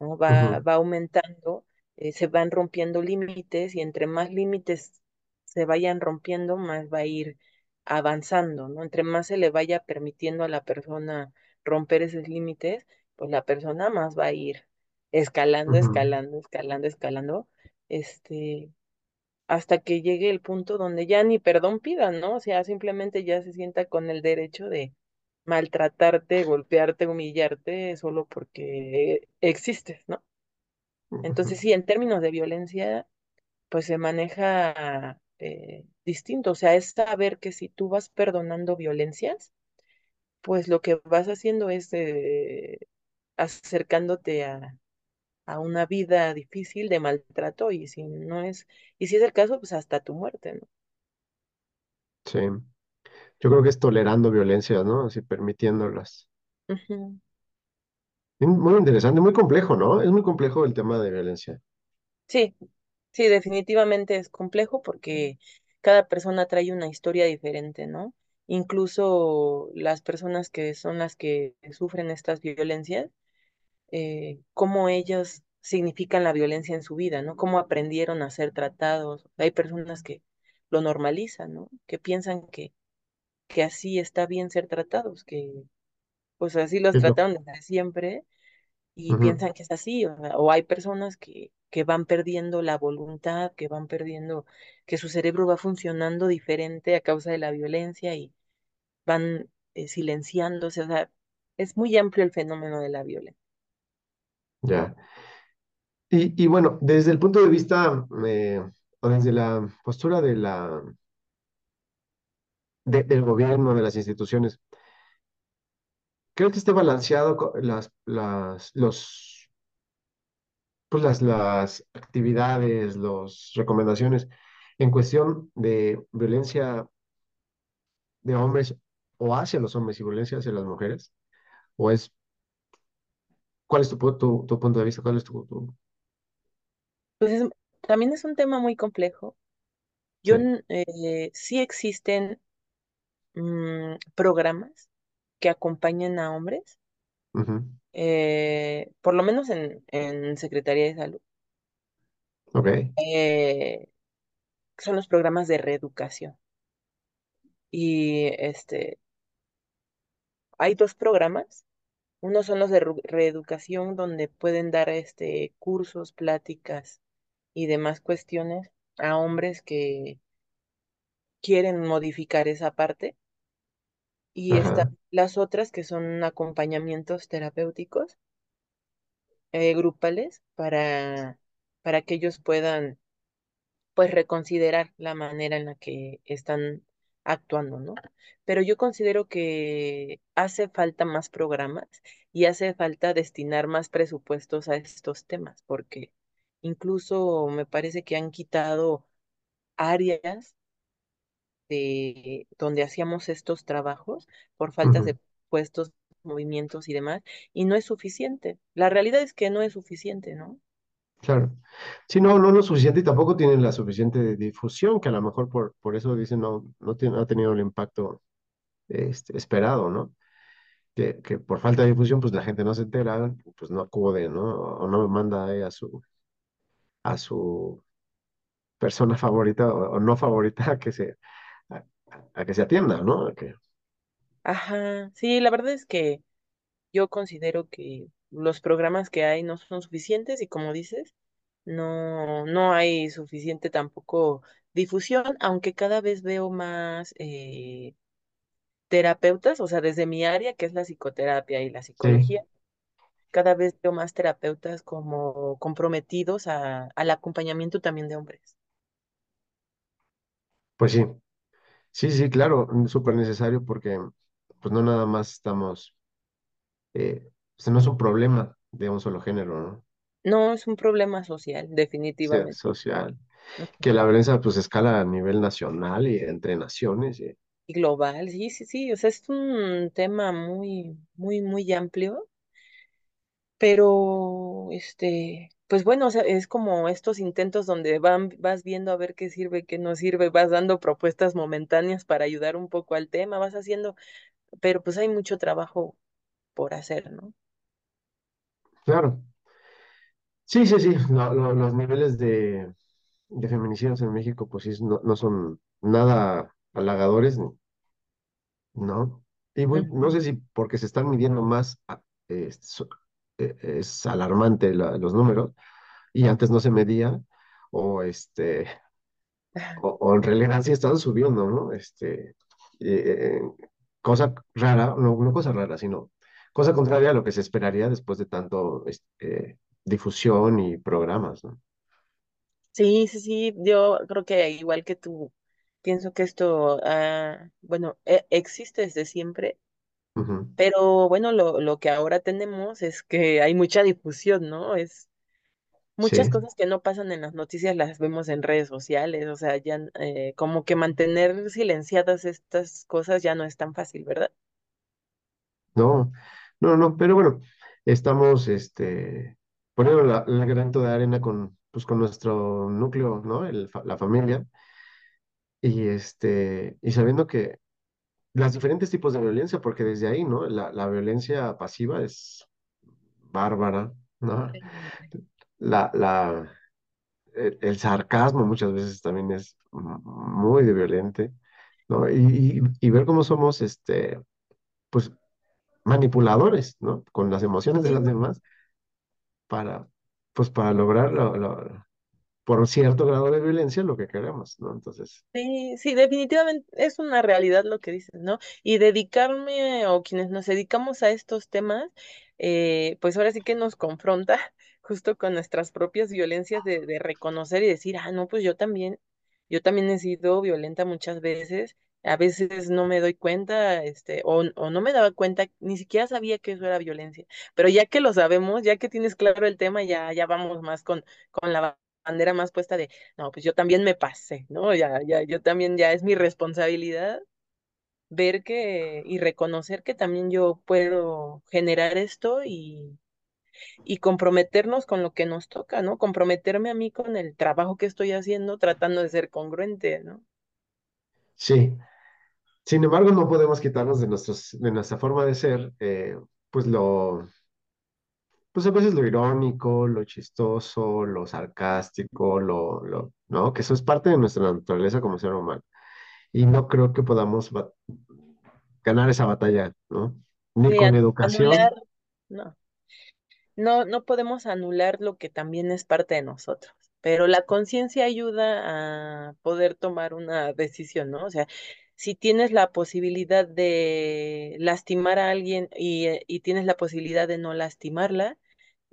¿no? Va, va aumentando, eh, se van rompiendo límites y entre más límites se vayan rompiendo, más va a ir avanzando, ¿no? Entre más se le vaya permitiendo a la persona romper esos límites, pues la persona más va a ir escalando, escalando, escalando, escalando, este, hasta que llegue el punto donde ya ni perdón pidan, ¿no? O sea, simplemente ya se sienta con el derecho de maltratarte, golpearte, humillarte, solo porque existes, ¿no? Entonces, sí, en términos de violencia, pues se maneja eh, distinto. O sea, es saber que si tú vas perdonando violencias, pues lo que vas haciendo es eh, acercándote a, a una vida difícil de maltrato y si no es, y si es el caso, pues hasta tu muerte, ¿no? Sí, yo creo que es tolerando violencias, ¿no? Así permitiéndolas. Ujú. Muy interesante, muy complejo, ¿no? Es muy complejo el tema de violencia. Sí, sí, definitivamente es complejo porque cada persona trae una historia diferente, ¿no? Incluso las personas que son las que sufren estas violencias eh, cómo ellos significan la violencia en su vida, ¿no? Cómo aprendieron a ser tratados. Hay personas que lo normalizan, ¿no? Que piensan que, que así está bien ser tratados, que pues así los Es lo- trataron desde siempre y piensan que es así. O, o hay personas que, que van perdiendo la voluntad, que van perdiendo, que su cerebro va funcionando diferente a causa de la violencia y van eh, silenciándose. O sea, es muy amplio el fenómeno de la violencia. ya. Y, y bueno, desde el punto de vista, eh, o desde la postura de la, de- del gobierno, de las instituciones, creo que esté balanceado las, las, los, pues las, las actividades, las recomendaciones en cuestión de violencia de hombres o hacia los hombres y violencia hacia las mujeres? ¿O es, cuál es tu, tu, tu punto de vista? ¿Cuál es tu, tu- Pues es- también es un tema muy complejo Yo, Sí. eh, sí existen mm, programas que acompañan a hombres, eh, por lo menos en, en Secretaría de Salud. Ok. eh, son los programas de reeducación. Y este, hay dos programas. Uno son los de reeducación, donde pueden dar este, cursos, pláticas y demás cuestiones a hombres que quieren modificar esa parte. Y están Ajá. las otras que son acompañamientos terapéuticos eh, grupales para, para que ellos puedan pues reconsiderar la manera en la que están actuando, ¿no? Pero yo considero que hace falta más programas y hace falta destinar más presupuestos a estos temas, porque incluso me parece que han quitado áreas de donde hacíamos estos trabajos por faltas de puestos, movimientos y demás, y no es suficiente. La realidad es que no es suficiente, ¿no? Claro. Sí, no, no lo suficiente y tampoco tienen la suficiente difusión, que a lo mejor por, por eso dicen no, no tiene, ha tenido el impacto este, esperado, ¿no? Que, que por falta de difusión, pues la gente no se entera, pues no acude, ¿no? O no manda ahí a su, a su persona favorita o, o no favorita que se, a, que se atienda, ¿no? A que, Ajá, sí, la verdad es que yo considero que los programas que hay no son suficientes y como dices, no, no hay suficiente tampoco difusión, aunque cada vez veo más eh, terapeutas, o sea, desde mi área, que es la psicoterapia y la sí, psicología, cada vez veo más terapeutas como comprometidos a, al acompañamiento también de hombres. pues sí, sí, sí, claro, súper necesario porque pues no nada más estamos, eh, o sea, no es un problema de un solo género, ¿no? No, es un problema social, definitivamente. social, Ujú. que la violencia pues escala a nivel nacional y entre naciones. y- Y global, sí, sí, sí, o sea, es un tema muy, muy, muy amplio Pero, este, pues bueno, o sea, es como estos intentos donde van, vas viendo a ver qué sirve, qué no sirve, vas dando propuestas momentáneas para ayudar un poco al tema, vas haciendo, pero pues hay mucho trabajo por hacer, ¿no? claro, sí, sí, sí, lo- lo- los niveles de, de feminicidios en México pues sí, no, no son nada halagadores, ¿no? Y muy- no sé si porque se están midiendo más, a- so- eh, es alarmante la- los números, y antes no se medía, o este, o, o en realidad sí están subiendo, ¿no? Este, eh, eh, cosa rara, no, no cosa rara, sino cosa contraria a lo que se esperaría después de tanto este, difusión y programas, ¿no? Sí, sí, sí, yo creo que igual que tú, pienso que esto, ah, bueno, e- existe desde siempre, Ujú. pero bueno, lo, lo que ahora tenemos es que hay mucha difusión, ¿no? Es Muchas Sí, cosas que no pasan en las noticias las vemos en redes sociales, o sea, ya eh, como que mantener silenciadas estas cosas ya no es tan fácil, ¿verdad? no, no, no, pero bueno, estamos este, poniendo la, el granito de arena con, pues, con nuestro núcleo, ¿no? El, fa- la familia, y, este, y sabiendo que las diferentes tipos de violencia, porque desde ahí, ¿no? La, la violencia pasiva es bárbara, ¿no? La, la, el, el sarcasmo muchas veces también es muy violente, ¿no? Y, y, y ver cómo somos, este, pues, manipuladores, ¿no? Con las emociones de las demás para, pues, para lograr, lo- lo- por cierto grado de violencia, lo que queremos, ¿no? Entonces, Sí, sí, definitivamente es una realidad lo que dices, ¿no? Y dedicarme o quienes nos dedicamos a estos temas, eh, pues ahora sí que nos confronta justo con nuestras propias violencias de, de reconocer y decir, ah, no, pues yo también, yo también he sido violenta muchas veces, a veces no me doy cuenta, este, o, o no me daba cuenta, ni siquiera sabía que eso era violencia, pero ya que lo sabemos, ya que tienes claro el tema, ya, ya vamos más con, con la bandera más puesta de no, pues yo también me pasé, ¿no? Ya, ya, yo también ya es mi responsabilidad ver que y reconocer que también yo puedo generar esto y, y comprometernos con lo que nos toca, ¿no? Comprometerme a mí con el trabajo que estoy haciendo, tratando de ser congruente, ¿no? sí. Sin embargo, no podemos quitarnos de nuestros, de nuestra forma de ser, eh, pues lo, pues a veces lo irónico, lo chistoso, lo sarcástico, lo, lo, ¿no? Que eso es parte de nuestra naturaleza como ser humano. Y no creo que podamos ganar esa batalla, ¿no? Ni Sí, con anular, educación. no, no, no podemos anular lo que también es parte de nosotros. Pero la conciencia ayuda a poder tomar una decisión, ¿no? O sea, si tienes la posibilidad de lastimar a alguien y, eh, y tienes la posibilidad de no lastimarla,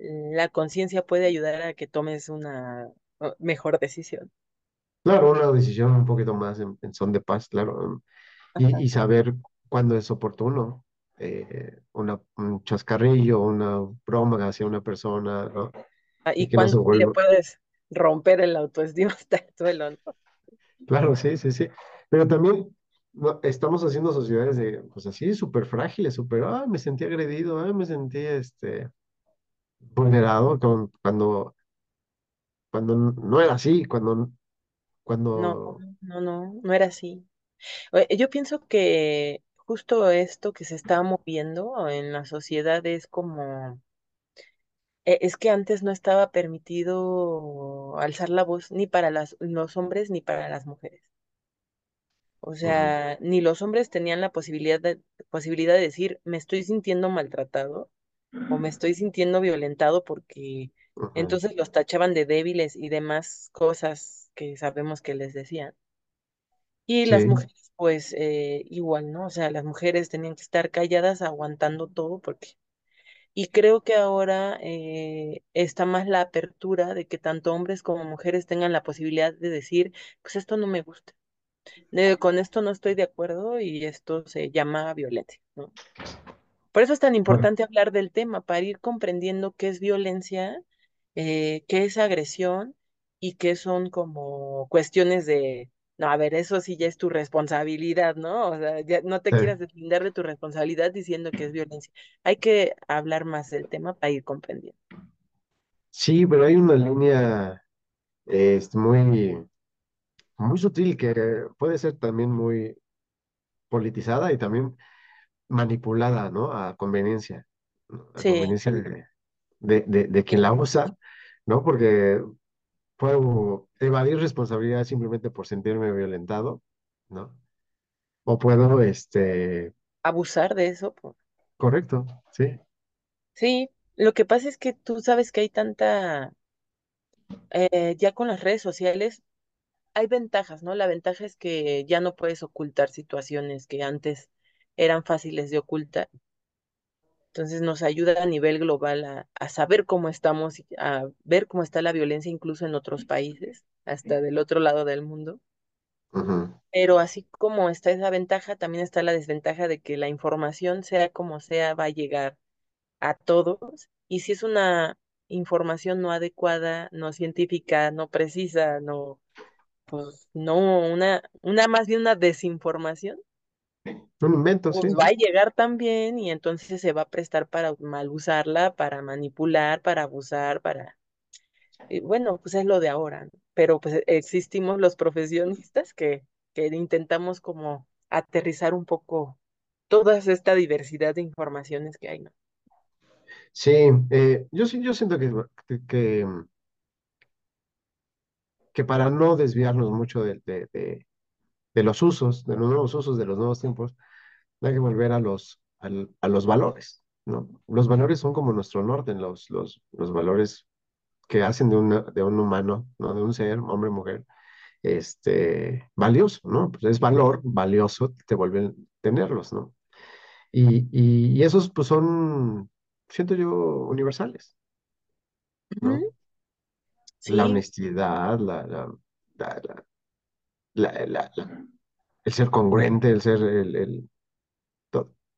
la conciencia puede ayudar a que tomes una mejor decisión. Claro, una decisión un poquito más en, en son de paz, claro, y, y saber cuándo es oportuno. eh, una, un chascarrillo, una broma hacia una persona, ¿no? Ah, Y Y no cuando le puedes romper el autoestima hasta el suelo, ¿no? Claro, sí, sí, sí. Pero también no, estamos haciendo sociedades de, pues así, súper frágiles, súper, ah, me sentí agredido, ah, me sentí, este, vulnerado con- cuando, cuando no era así, cuando, No, cuando, no, no, no era así. Eh, Yo pienso que justo esto que se está moviendo en la sociedad es como, eh, es que antes no estaba permitido alzar la voz ni para las, los hombres ni para las mujeres. O ujú, sea, ni los hombres tenían la posibilidad de, posibilidad de decir, me estoy sintiendo maltratado o me estoy sintiendo violentado porque entonces los tachaban de débiles y demás cosas que sabemos que les decían. Y las mujeres, pues eh, igual, ¿no? O sea, las mujeres tenían que estar calladas aguantando todo porque... Y creo que ahora eh, está más la apertura de que tanto hombres como mujeres tengan la posibilidad de decir, pues esto no me gusta, con esto no estoy de acuerdo y esto se llama violencia, ¿no? Por eso es tan bueno, importante hablar del tema, para ir comprendiendo qué es violencia, eh, qué es agresión y qué son como cuestiones de, no, a ver, eso sí ya es tu responsabilidad, ¿no? O sea, ya no te sí. quieras deslindar de tu responsabilidad diciendo que es violencia. Hay que hablar más del tema para ir comprendiendo. Sí, pero hay una línea, este, muy, muy sutil que puede ser también muy politizada y también manipulada, ¿no? A conveniencia, ¿no? A Sí, conveniencia de, de, de, de quien la usa, ¿no? Porque puedo evadir responsabilidad simplemente por sentirme violentado, ¿no? O puedo, este, abusar de eso. correcto, sí. Sí, lo que pasa es que tú sabes que hay tanta, eh, ya con las redes sociales hay ventajas, ¿no? La ventaja es que ya no puedes ocultar situaciones que antes eran fáciles de ocultar. Entonces nos ayuda a nivel global a, a saber cómo estamos, a ver cómo está la violencia incluso en otros países, hasta del otro lado del mundo. Pero así como está esa ventaja, también está la desventaja de que la información, sea como sea, va a llegar a todos. Y si es una información no adecuada, no científica, no precisa, no pues no, una, una más bien una desinformación, Un invento, pues sí, va a llegar también y entonces se va a prestar para mal usarla, para manipular, para abusar, para... y bueno, pues es lo de ahora, ¿no? Pero pues existimos los profesionistas que, que intentamos como aterrizar un poco toda esta diversidad de informaciones que hay, ¿no? Sí, eh, yo sí, yo siento que, que, que, que para no desviarnos mucho de, de, de, de los usos, de los nuevos usos, de los nuevos tiempos, hay que volver a los, a los valores, ¿no? Los valores son como nuestro norte, los, los, los valores que hacen de, una, de un humano, ¿no? De un ser, hombre, mujer, este, valioso, ¿no? Pues es valor, valioso, te vuelven tenerlos, ¿no? Y, y, y esos, pues son, siento yo, universales, La honestidad, la, la, la, el ser congruente, el ser, el,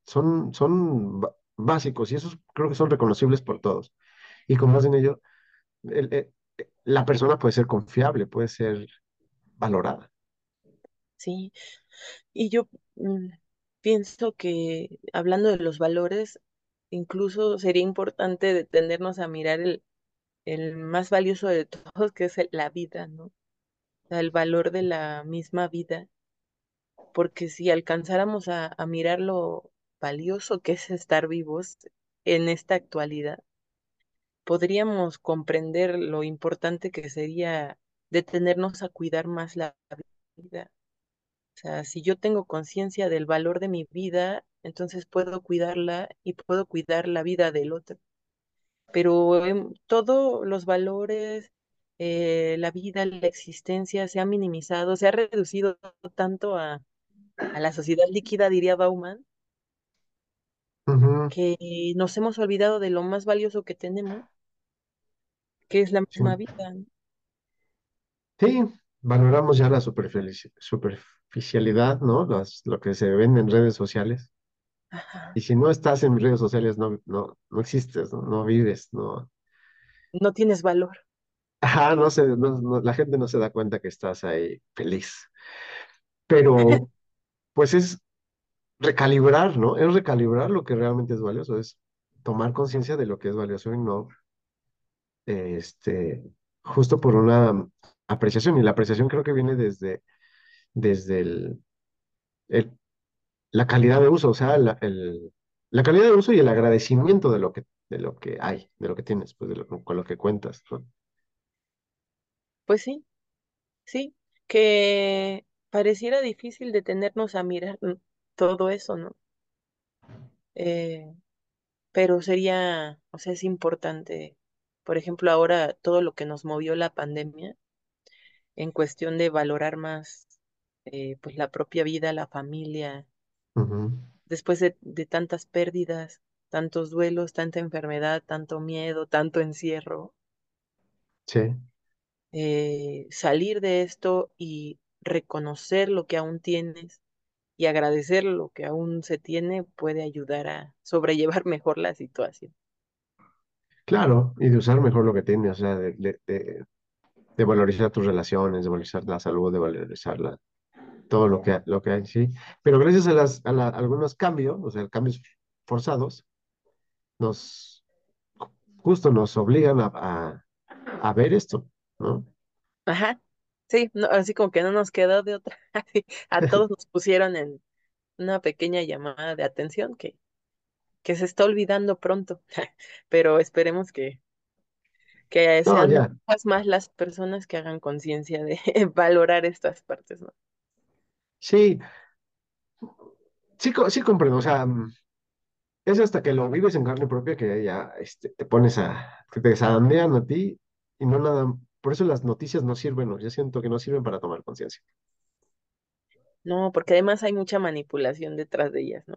son, son básicos y esos creo que son reconocibles por todos. Y como hacen ello, el- el- la persona puede ser confiable, puede ser valorada. sí. Y yo mm, pienso que hablando de los valores, incluso sería importante detenernos a mirar el, el más valioso de todos, que es la vida, ¿no? El valor de la misma vida, porque si alcanzáramos a, a mirar lo valioso que es estar vivos en esta actualidad, podríamos comprender lo importante que sería detenernos a cuidar más la vida. O sea, si yo tengo conciencia del valor de mi vida, entonces puedo cuidarla y puedo cuidar la vida del otro. Pero em, todos los valores, eh, la vida, la existencia se ha minimizado, se ha reducido tanto a, a la sociedad líquida, diría Bauman, que nos hemos olvidado de lo más valioso que tenemos, que es la sí. misma vida. ¿no? Sí, valoramos ya la superfici- superficialidad, ¿no? Las- lo que se ven en redes sociales. Ajá. Y si no estás en redes sociales, no, no, no existes, ¿no? No vives, no. No tienes valor. Ajá, no no- la gente no se da cuenta que estás ahí feliz. Pero, pues es recalibrar, ¿no? Es recalibrar lo que realmente es valioso, es tomar conciencia de lo que es valioso y no, este, justo por una apreciación. Y la apreciación creo que viene desde, desde el, el- la calidad de uso, o sea, la, el- la calidad de uso y el agradecimiento de lo que, de lo que hay, de lo que tienes, pues de lo, con lo que cuentas, ¿no? Pues sí, sí, que pareciera difícil detenernos a mirar mm, todo eso, ¿no? Eh, pero sería, o sea, es importante, por ejemplo, ahora todo lo que nos movió la pandemia en cuestión de valorar más, eh, pues la propia vida, la familia, Ujú, después de, de tantas pérdidas, tantos duelos, tanta enfermedad, tanto miedo, tanto encierro, Sí, eh, salir de esto y reconocer lo que aún tienes y agradecer lo que aún se tiene puede ayudar a sobrellevar mejor la situación. claro, y de usar mejor lo que tienes, o sea, de, valorizar tus relaciones, de valorizar la salud, de valorizar todo lo que, lo que hay, sí. Pero gracias a, las, a la- algunos cambios, o sea, cambios forzados, nos, justo nos obligan a ver esto, ¿no? Ajá, sí, no, así como que no nos quedó de otra. a todos nos pusieron en una pequeña llamada de atención que, que se está olvidando pronto, pero esperemos que, que No, sean más las personas que hagan conciencia de valorar estas partes, ¿no? sí, sí, sí comprendo, o sea, mm, es hasta que lo vives en carne propia que ya este, te pones a, que te zarandean a ti y no nada, por eso las noticias no sirven, ¿no? Yo siento que no sirven para tomar conciencia. No, porque además hay mucha manipulación detrás de ellas, ¿no?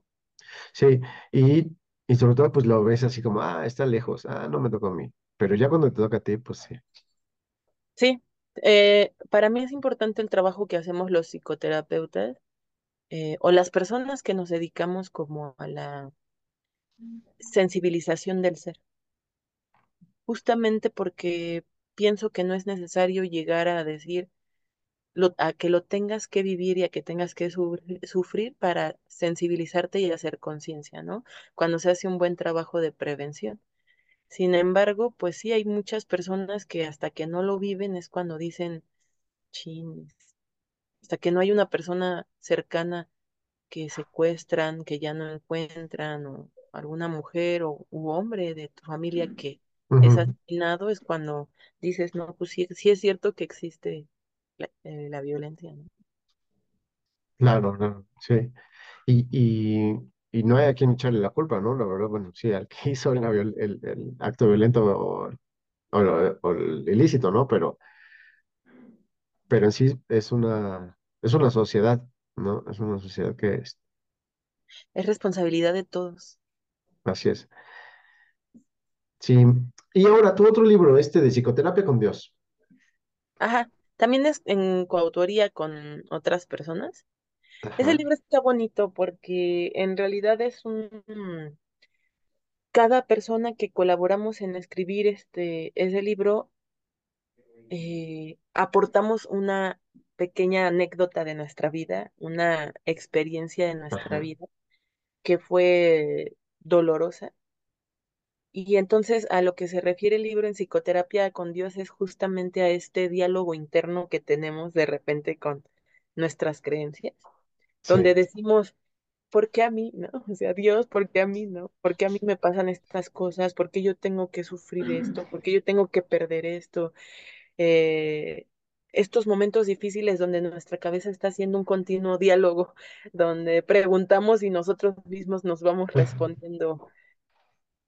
Sí, y, y sobre todo pues lo ves así como, ah, está lejos, ah, no me tocó a mí, pero ya cuando te toca a ti, pues sí. Sí, eh, para mí es importante el trabajo que hacemos los psicoterapeutas eh, o las personas que nos dedicamos como a la sensibilización del ser, justamente porque pienso que no es necesario llegar a decir lo, a que lo tengas que vivir y a que tengas que sufrir, sufrir para sensibilizarte y hacer conciencia, ¿no? Cuando se hace un buen trabajo de prevención. Sin embargo, pues sí hay muchas personas que hasta que no lo viven es cuando dicen, chin, hasta que no hay una persona cercana que secuestran, que ya no encuentran, o alguna mujer o u hombre de tu familia que es Ujú, asesinado, es cuando dices, no, pues sí, sí es cierto que existe la, eh, la violencia, ¿no? Claro, claro, sí. Y, y, y no hay a quien echarle la culpa, ¿no? La verdad, bueno, sí, al que hizo la viol- el, el acto violento o, o, lo- o el ilícito, ¿no? Pero, pero en sí es una, es una sociedad, ¿no? Es una sociedad que es, Es responsabilidad de todos. así es. Sí. Y ahora, tu otro libro, este de Psicoterapia con Dios. Ajá, también es en coautoría con otras personas. Ese libro está bonito porque en realidad es un... Cada persona que colaboramos en escribir este, ese libro eh, aportamos una pequeña anécdota de nuestra vida, una experiencia de nuestra ajá, vida que fue dolorosa. Y entonces a lo que se refiere el libro en psicoterapia con Dios es justamente a este diálogo interno que tenemos de repente con nuestras creencias, donde decimos, ¿por qué a mí, no? O sea, Dios, ¿por qué a mí, no? ¿Por qué a mí me pasan estas cosas? ¿Por qué yo tengo que sufrir esto? ¿Por qué yo tengo que perder esto? eh, estos momentos difíciles donde nuestra cabeza está haciendo un continuo diálogo, donde preguntamos y nosotros mismos nos vamos respondiendo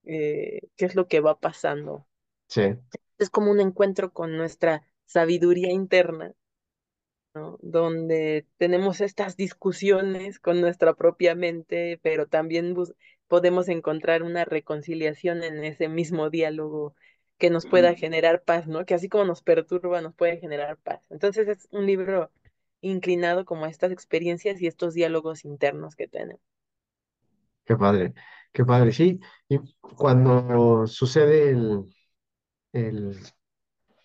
eh, qué es lo que va pasando. Sí, Es como un encuentro con nuestra sabiduría interna, ¿no? Donde tenemos estas discusiones con nuestra propia mente, pero también podemos encontrar una reconciliación en ese mismo diálogo que nos pueda generar paz, ¿no? Que así como nos perturba, nos puede generar paz. Entonces es un libro inclinado como a estas experiencias y estos diálogos internos que tenemos. Qué padre, qué padre, sí. Y cuando sucede el, el...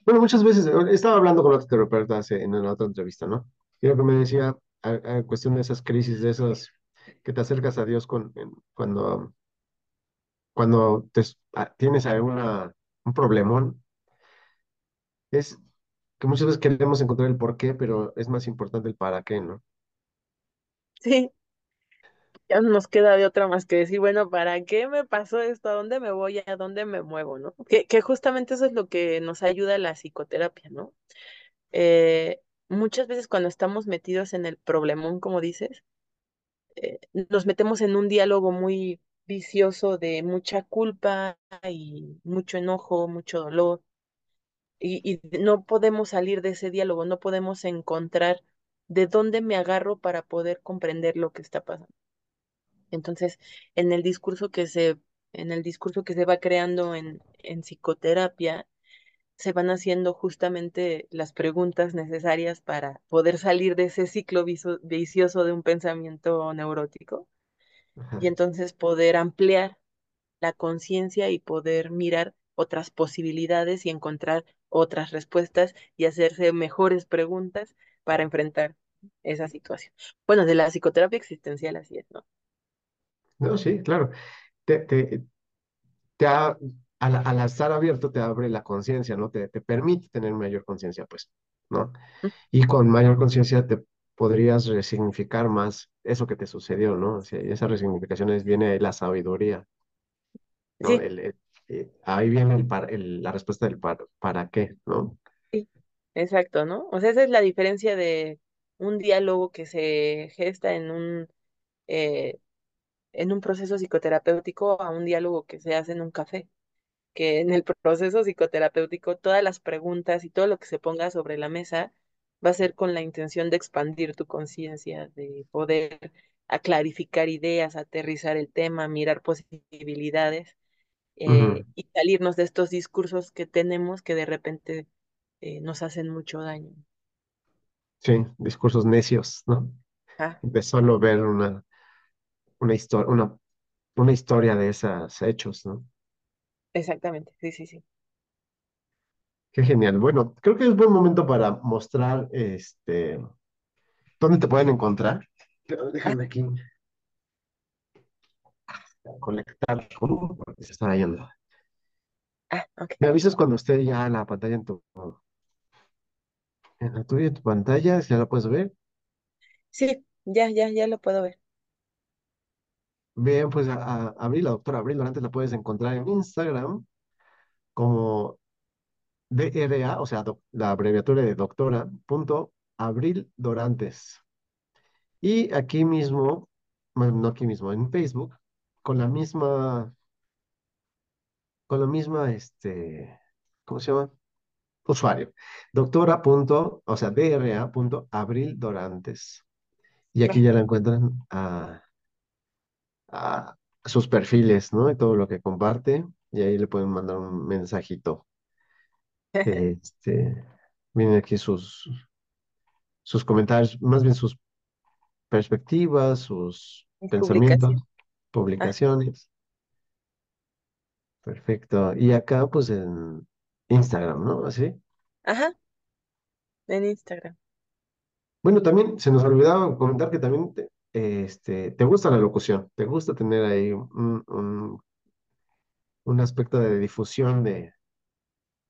Bueno, muchas veces, estaba hablando con otro terapeuta hace, en una otra entrevista, ¿no? Y lo que me decía, a, cuestión de esas crisis, de esas que te acercas a Dios con, cuando, cuando tienes una, un problemón, es que muchas veces queremos encontrar el por qué, pero es más importante el para qué, ¿no? Sí, no nos queda de otra más que decir, bueno, ¿para qué me pasó esto? ¿A dónde me voy? ¿A dónde me muevo? ¿no? Que, que justamente eso es lo que nos ayuda la psicoterapia, ¿no? Eh, muchas veces cuando estamos metidos en el problemón, como dices, eh, nos metemos en un diálogo muy vicioso de mucha culpa y mucho enojo, mucho dolor, y, y no podemos salir de ese diálogo, no podemos encontrar de dónde me agarro para poder comprender lo que está pasando. Entonces, en el discurso que se, en el discurso que se va creando en, en psicoterapia, se van haciendo justamente las preguntas necesarias para poder salir de ese ciclo vicioso de un pensamiento neurótico y entonces poder ampliar la conciencia y poder mirar otras posibilidades y encontrar otras respuestas y hacerse mejores preguntas para enfrentar esa situación. Bueno, de la psicoterapia existencial así es, ¿no? No, sí, claro. Te, te, te al, al, estar abierto te abre la conciencia, ¿no? Te, te permite tener mayor conciencia, pues, ¿no? Y con mayor conciencia te podrías resignificar más eso que te sucedió, ¿no? O sea, esa resignificación es, viene de la sabiduría, ¿no? Sí. El, eh, ahí viene el, el, la respuesta del para, para qué, ¿no? Sí, exacto, ¿no? O sea, esa es la diferencia de un diálogo que se gesta en un eh, en un proceso psicoterapéutico a un diálogo que se hace en un café, que en el proceso psicoterapéutico todas las preguntas y todo lo que se ponga sobre la mesa va a ser con la intención de expandir tu conciencia, de poder a clarificar ideas, aterrizar el tema, mirar posibilidades eh, y salirnos de estos discursos que tenemos que de repente eh, nos hacen mucho daño. Sí, discursos necios, ¿no? Ah. De solo ver una, una, historia una, una historia de esos hechos, ¿no? Exactamente, sí, sí, sí. Qué genial. Bueno, creo que es buen momento para mostrar este dónde te pueden encontrar. Déjame aquí conectar porque se está yendo. Ah, okay. Me avisas cuando esté ya la pantalla en tu en la tuya, en tu pantalla, si ya la puedes ver. Sí, ya, ya, ya lo puedo ver. Bien, pues a, Abril, la doctora Abril Dorantes la puedes encontrar en Instagram como DRA, o sea, la abreviatura de doctora, punto Abril Dorantes. Y aquí mismo, bueno, no aquí mismo, en Facebook, con la misma, con la misma, este, ¿cómo se llama? Usuario. Doctora. Punto, o sea, DRA. Punto Abril Dorantes. Y aquí ya la encuentran a a sus perfiles, ¿no? Y todo lo que comparte, y ahí le pueden mandar un mensajito. Este, vienen aquí sus, sus comentarios, más bien sus perspectivas, sus pensamientos, publicaciones. Perfecto. Y acá, pues en Instagram, ¿no? ¿Así? Ajá. En Instagram. Bueno, también se nos olvidaba comentar que también te, este, te gusta la locución, te gusta tener ahí un, un, aspecto de difusión de,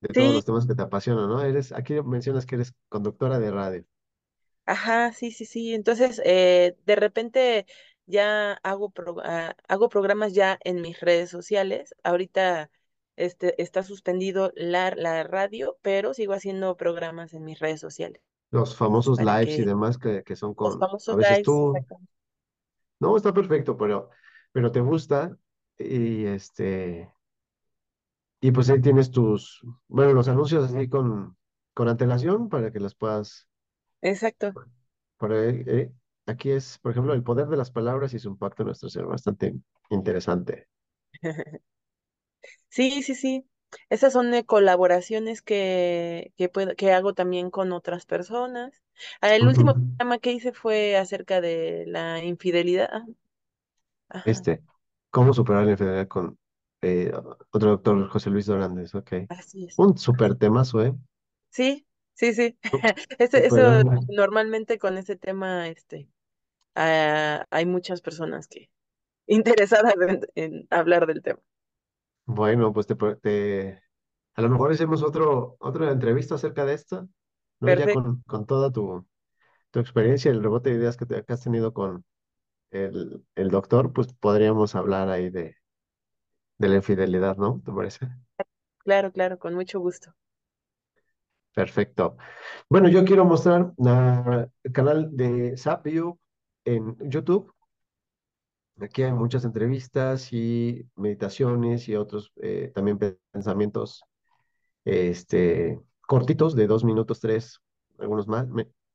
de todos los temas que te apasionan, ¿no? Eres, aquí mencionas que eres conductora de radio. Ajá, sí, sí, sí. Entonces, eh, de repente ya hago, ah, hago programas ya en mis redes sociales. Ahorita este, está suspendido la, la radio, pero sigo haciendo programas en mis redes sociales. Los famosos lives y demás que, que son con, a veces tú, no, está perfecto, pero, pero te gusta y este, y pues ahí tienes tus, bueno, los anuncios así con, con antelación para que las puedas exacto. Por ahí, eh, aquí es, por ejemplo, el poder de las palabras y su impacto en nuestro ser, bastante interesante. Sí, sí, sí. Esas son de colaboraciones que, que, puedo- que hago también con otras personas. Ah, El último programa que hice fue acerca de la infidelidad. Ajá, Este, ¿cómo superar la infidelidad con eh, otro doctor, José Luis Dorantes? Ok. así es. Un súper temazo, ¿eh? Sí, sí, sí. Súper. eso normalmente con ese tema, este, ah, hay muchas personas que interesadas en, en hablar del tema. Bueno, pues te, te- a lo mejor hacemos otro, otra entrevista acerca de esta, ¿no? Ya Perfecto. con, con toda tu, tu experiencia, el rebote de ideas que, te, que has tenido con el, el doctor, pues podríamos hablar ahí de, de la infidelidad, ¿no? ¿Te parece? Claro, claro, con mucho gusto. Perfecto. Bueno, yo quiero mostrar la- el canal de Sapio en YouTube. Aquí hay muchas entrevistas y meditaciones y otros eh, también pensamientos este, cortitos de dos minutos, tres, algunos más,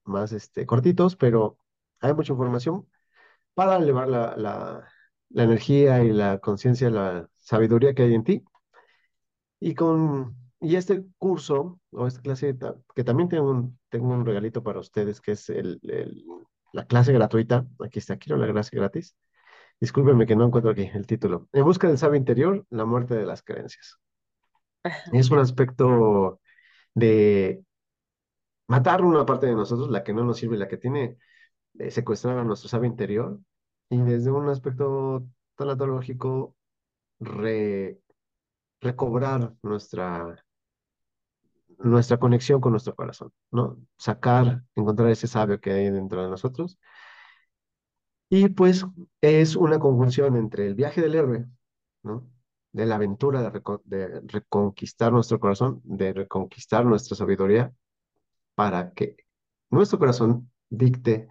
más este, cortitos, pero hay mucha información para elevar la, la, la energía y la conciencia, la sabiduría que hay en ti. Y con y este curso o esta clase, que también tengo un, tengo un regalito para ustedes, que es el, el- la clase gratuita. Aquí está, quiero la clase gratis. Discúlpenme que no encuentro aquí el título. En busca del sabio interior, la muerte de las creencias. Es un aspecto de matar una parte de nosotros, la que no nos sirve, la que tiene eh, secuestrada nuestro sabio interior, y desde un aspecto tanatológico, re- recobrar nuestra, nuestra conexión con nuestro corazón, ¿no? Sacar, encontrar ese sabio que hay dentro de nosotros. Y pues es una conjunción entre el viaje del héroe, ¿no? De la aventura de, reco- de reconquistar nuestro corazón, de reconquistar nuestra sabiduría, para que nuestro corazón dicte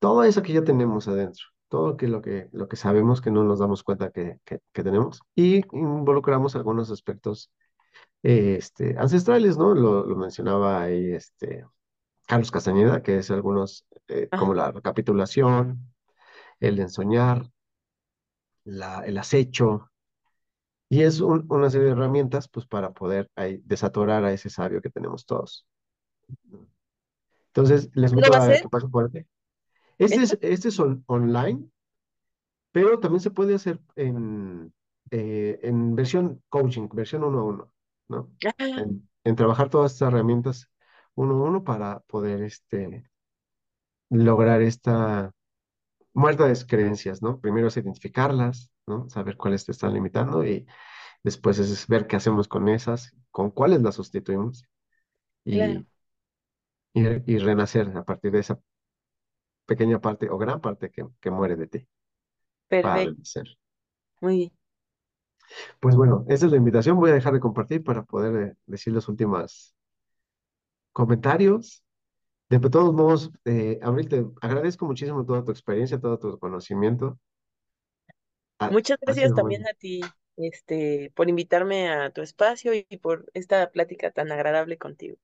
todo eso que ya tenemos adentro, todo que lo que, lo que sabemos que no nos damos cuenta que, que, que tenemos, y involucramos algunos aspectos eh, este, ancestrales, ¿no? Lo, lo mencionaba ahí este, Carlos Castañeda, que es algunos, eh, como la recapitulación, el ensoñar, la, el acecho, y es un- una serie de herramientas, pues, para poder ahí desatorar a ese sabio que tenemos todos. Entonces, les ¿Lo invito a que pasen aquí. Este es, este es on- online, pero también se puede hacer en, eh, en versión coaching, versión uno a uno, ¿no? En, en trabajar todas estas herramientas uno a uno para poder este, lograr esta de creencias, ¿no? Primero es identificarlas, ¿no? Saber cuáles te están limitando y después es ver qué hacemos con esas, con cuáles las sustituimos claro, y, y, renacer a partir de esa pequeña parte o gran parte que, que muere de ti perfecto, muy bien. Pues bueno, esa es la invitación. Voy a dejar de compartir para poder eh, decir los últimos comentarios. De todos modos, eh, Abril, te agradezco muchísimo toda tu experiencia, todo tu conocimiento. Ha, Muchas ha gracias sido muy... también a ti, este, por invitarme a tu espacio y por esta plática tan agradable contigo.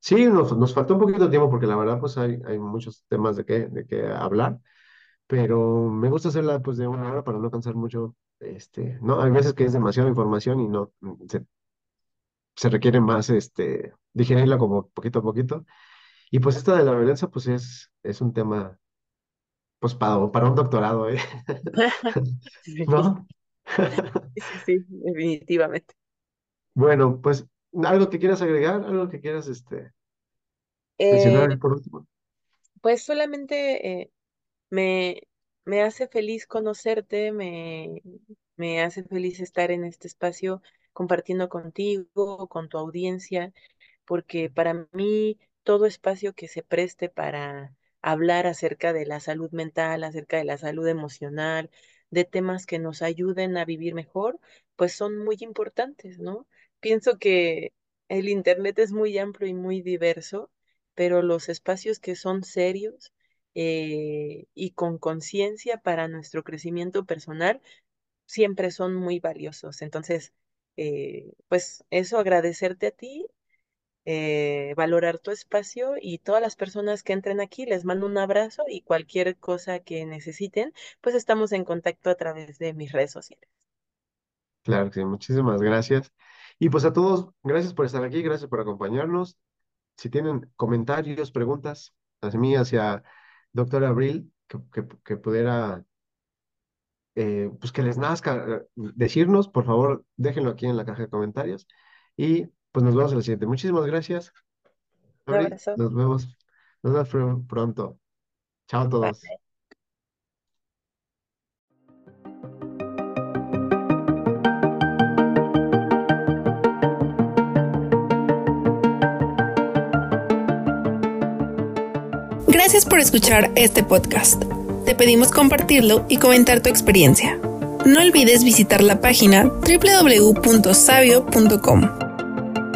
Sí, nos, nos faltó un poquito de tiempo porque la verdad pues hay, hay muchos temas de qué, de qué hablar, pero me gusta hacerla pues de una hora para no cansar mucho. Este, no, hay veces que es demasiada información y no se, se requiere más este, digerirla como poquito a poquito. Y pues esta de la violencia pues es, es un tema pues para, para un doctorado, ¿eh? Sí, ¿No? sí, sí, sí, definitivamente. Bueno, pues algo que quieras agregar, algo que quieras este, Eh, mencionar por último. pues solamente eh, me, me hace feliz conocerte, me, me hace feliz estar en este espacio compartiendo contigo, con tu audiencia. porque para mí todo espacio que se preste para hablar acerca de la salud mental, acerca de la salud emocional, de temas que nos ayuden a vivir mejor, pues son muy importantes, ¿no? Pienso que el Internet es muy amplio y muy diverso, pero los espacios que son serios eh, y con conciencia para nuestro crecimiento personal siempre son muy valiosos. Entonces, eh, pues eso, agradecerte a ti eh, valorar tu espacio y todas las personas que entren aquí les mando un abrazo y cualquier cosa que necesiten, pues estamos en contacto a través de mis redes sociales. Claro que sí, muchísimas gracias. Y pues a todos, gracias por estar aquí, gracias por acompañarnos. Si tienen comentarios, preguntas hacia mí, hacia doctora Abril, que, que, pudiera, eh, pues que les nazca eh, decirnos, por favor, déjenlo aquí en la caja de comentarios. Y pues nos vemos en la siguiente. Muchísimas gracias. Nos vemos, nos vemos pronto. Chao a todos. Gracias por escuchar este podcast. Te pedimos compartirlo y comentar tu experiencia. No olvides visitar la página www.sabio.com.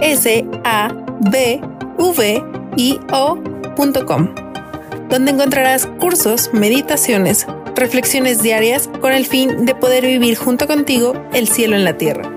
S A B V I O.com, donde encontrarás cursos, meditaciones, reflexiones diarias con el fin de poder vivir junto contigo el cielo en la tierra.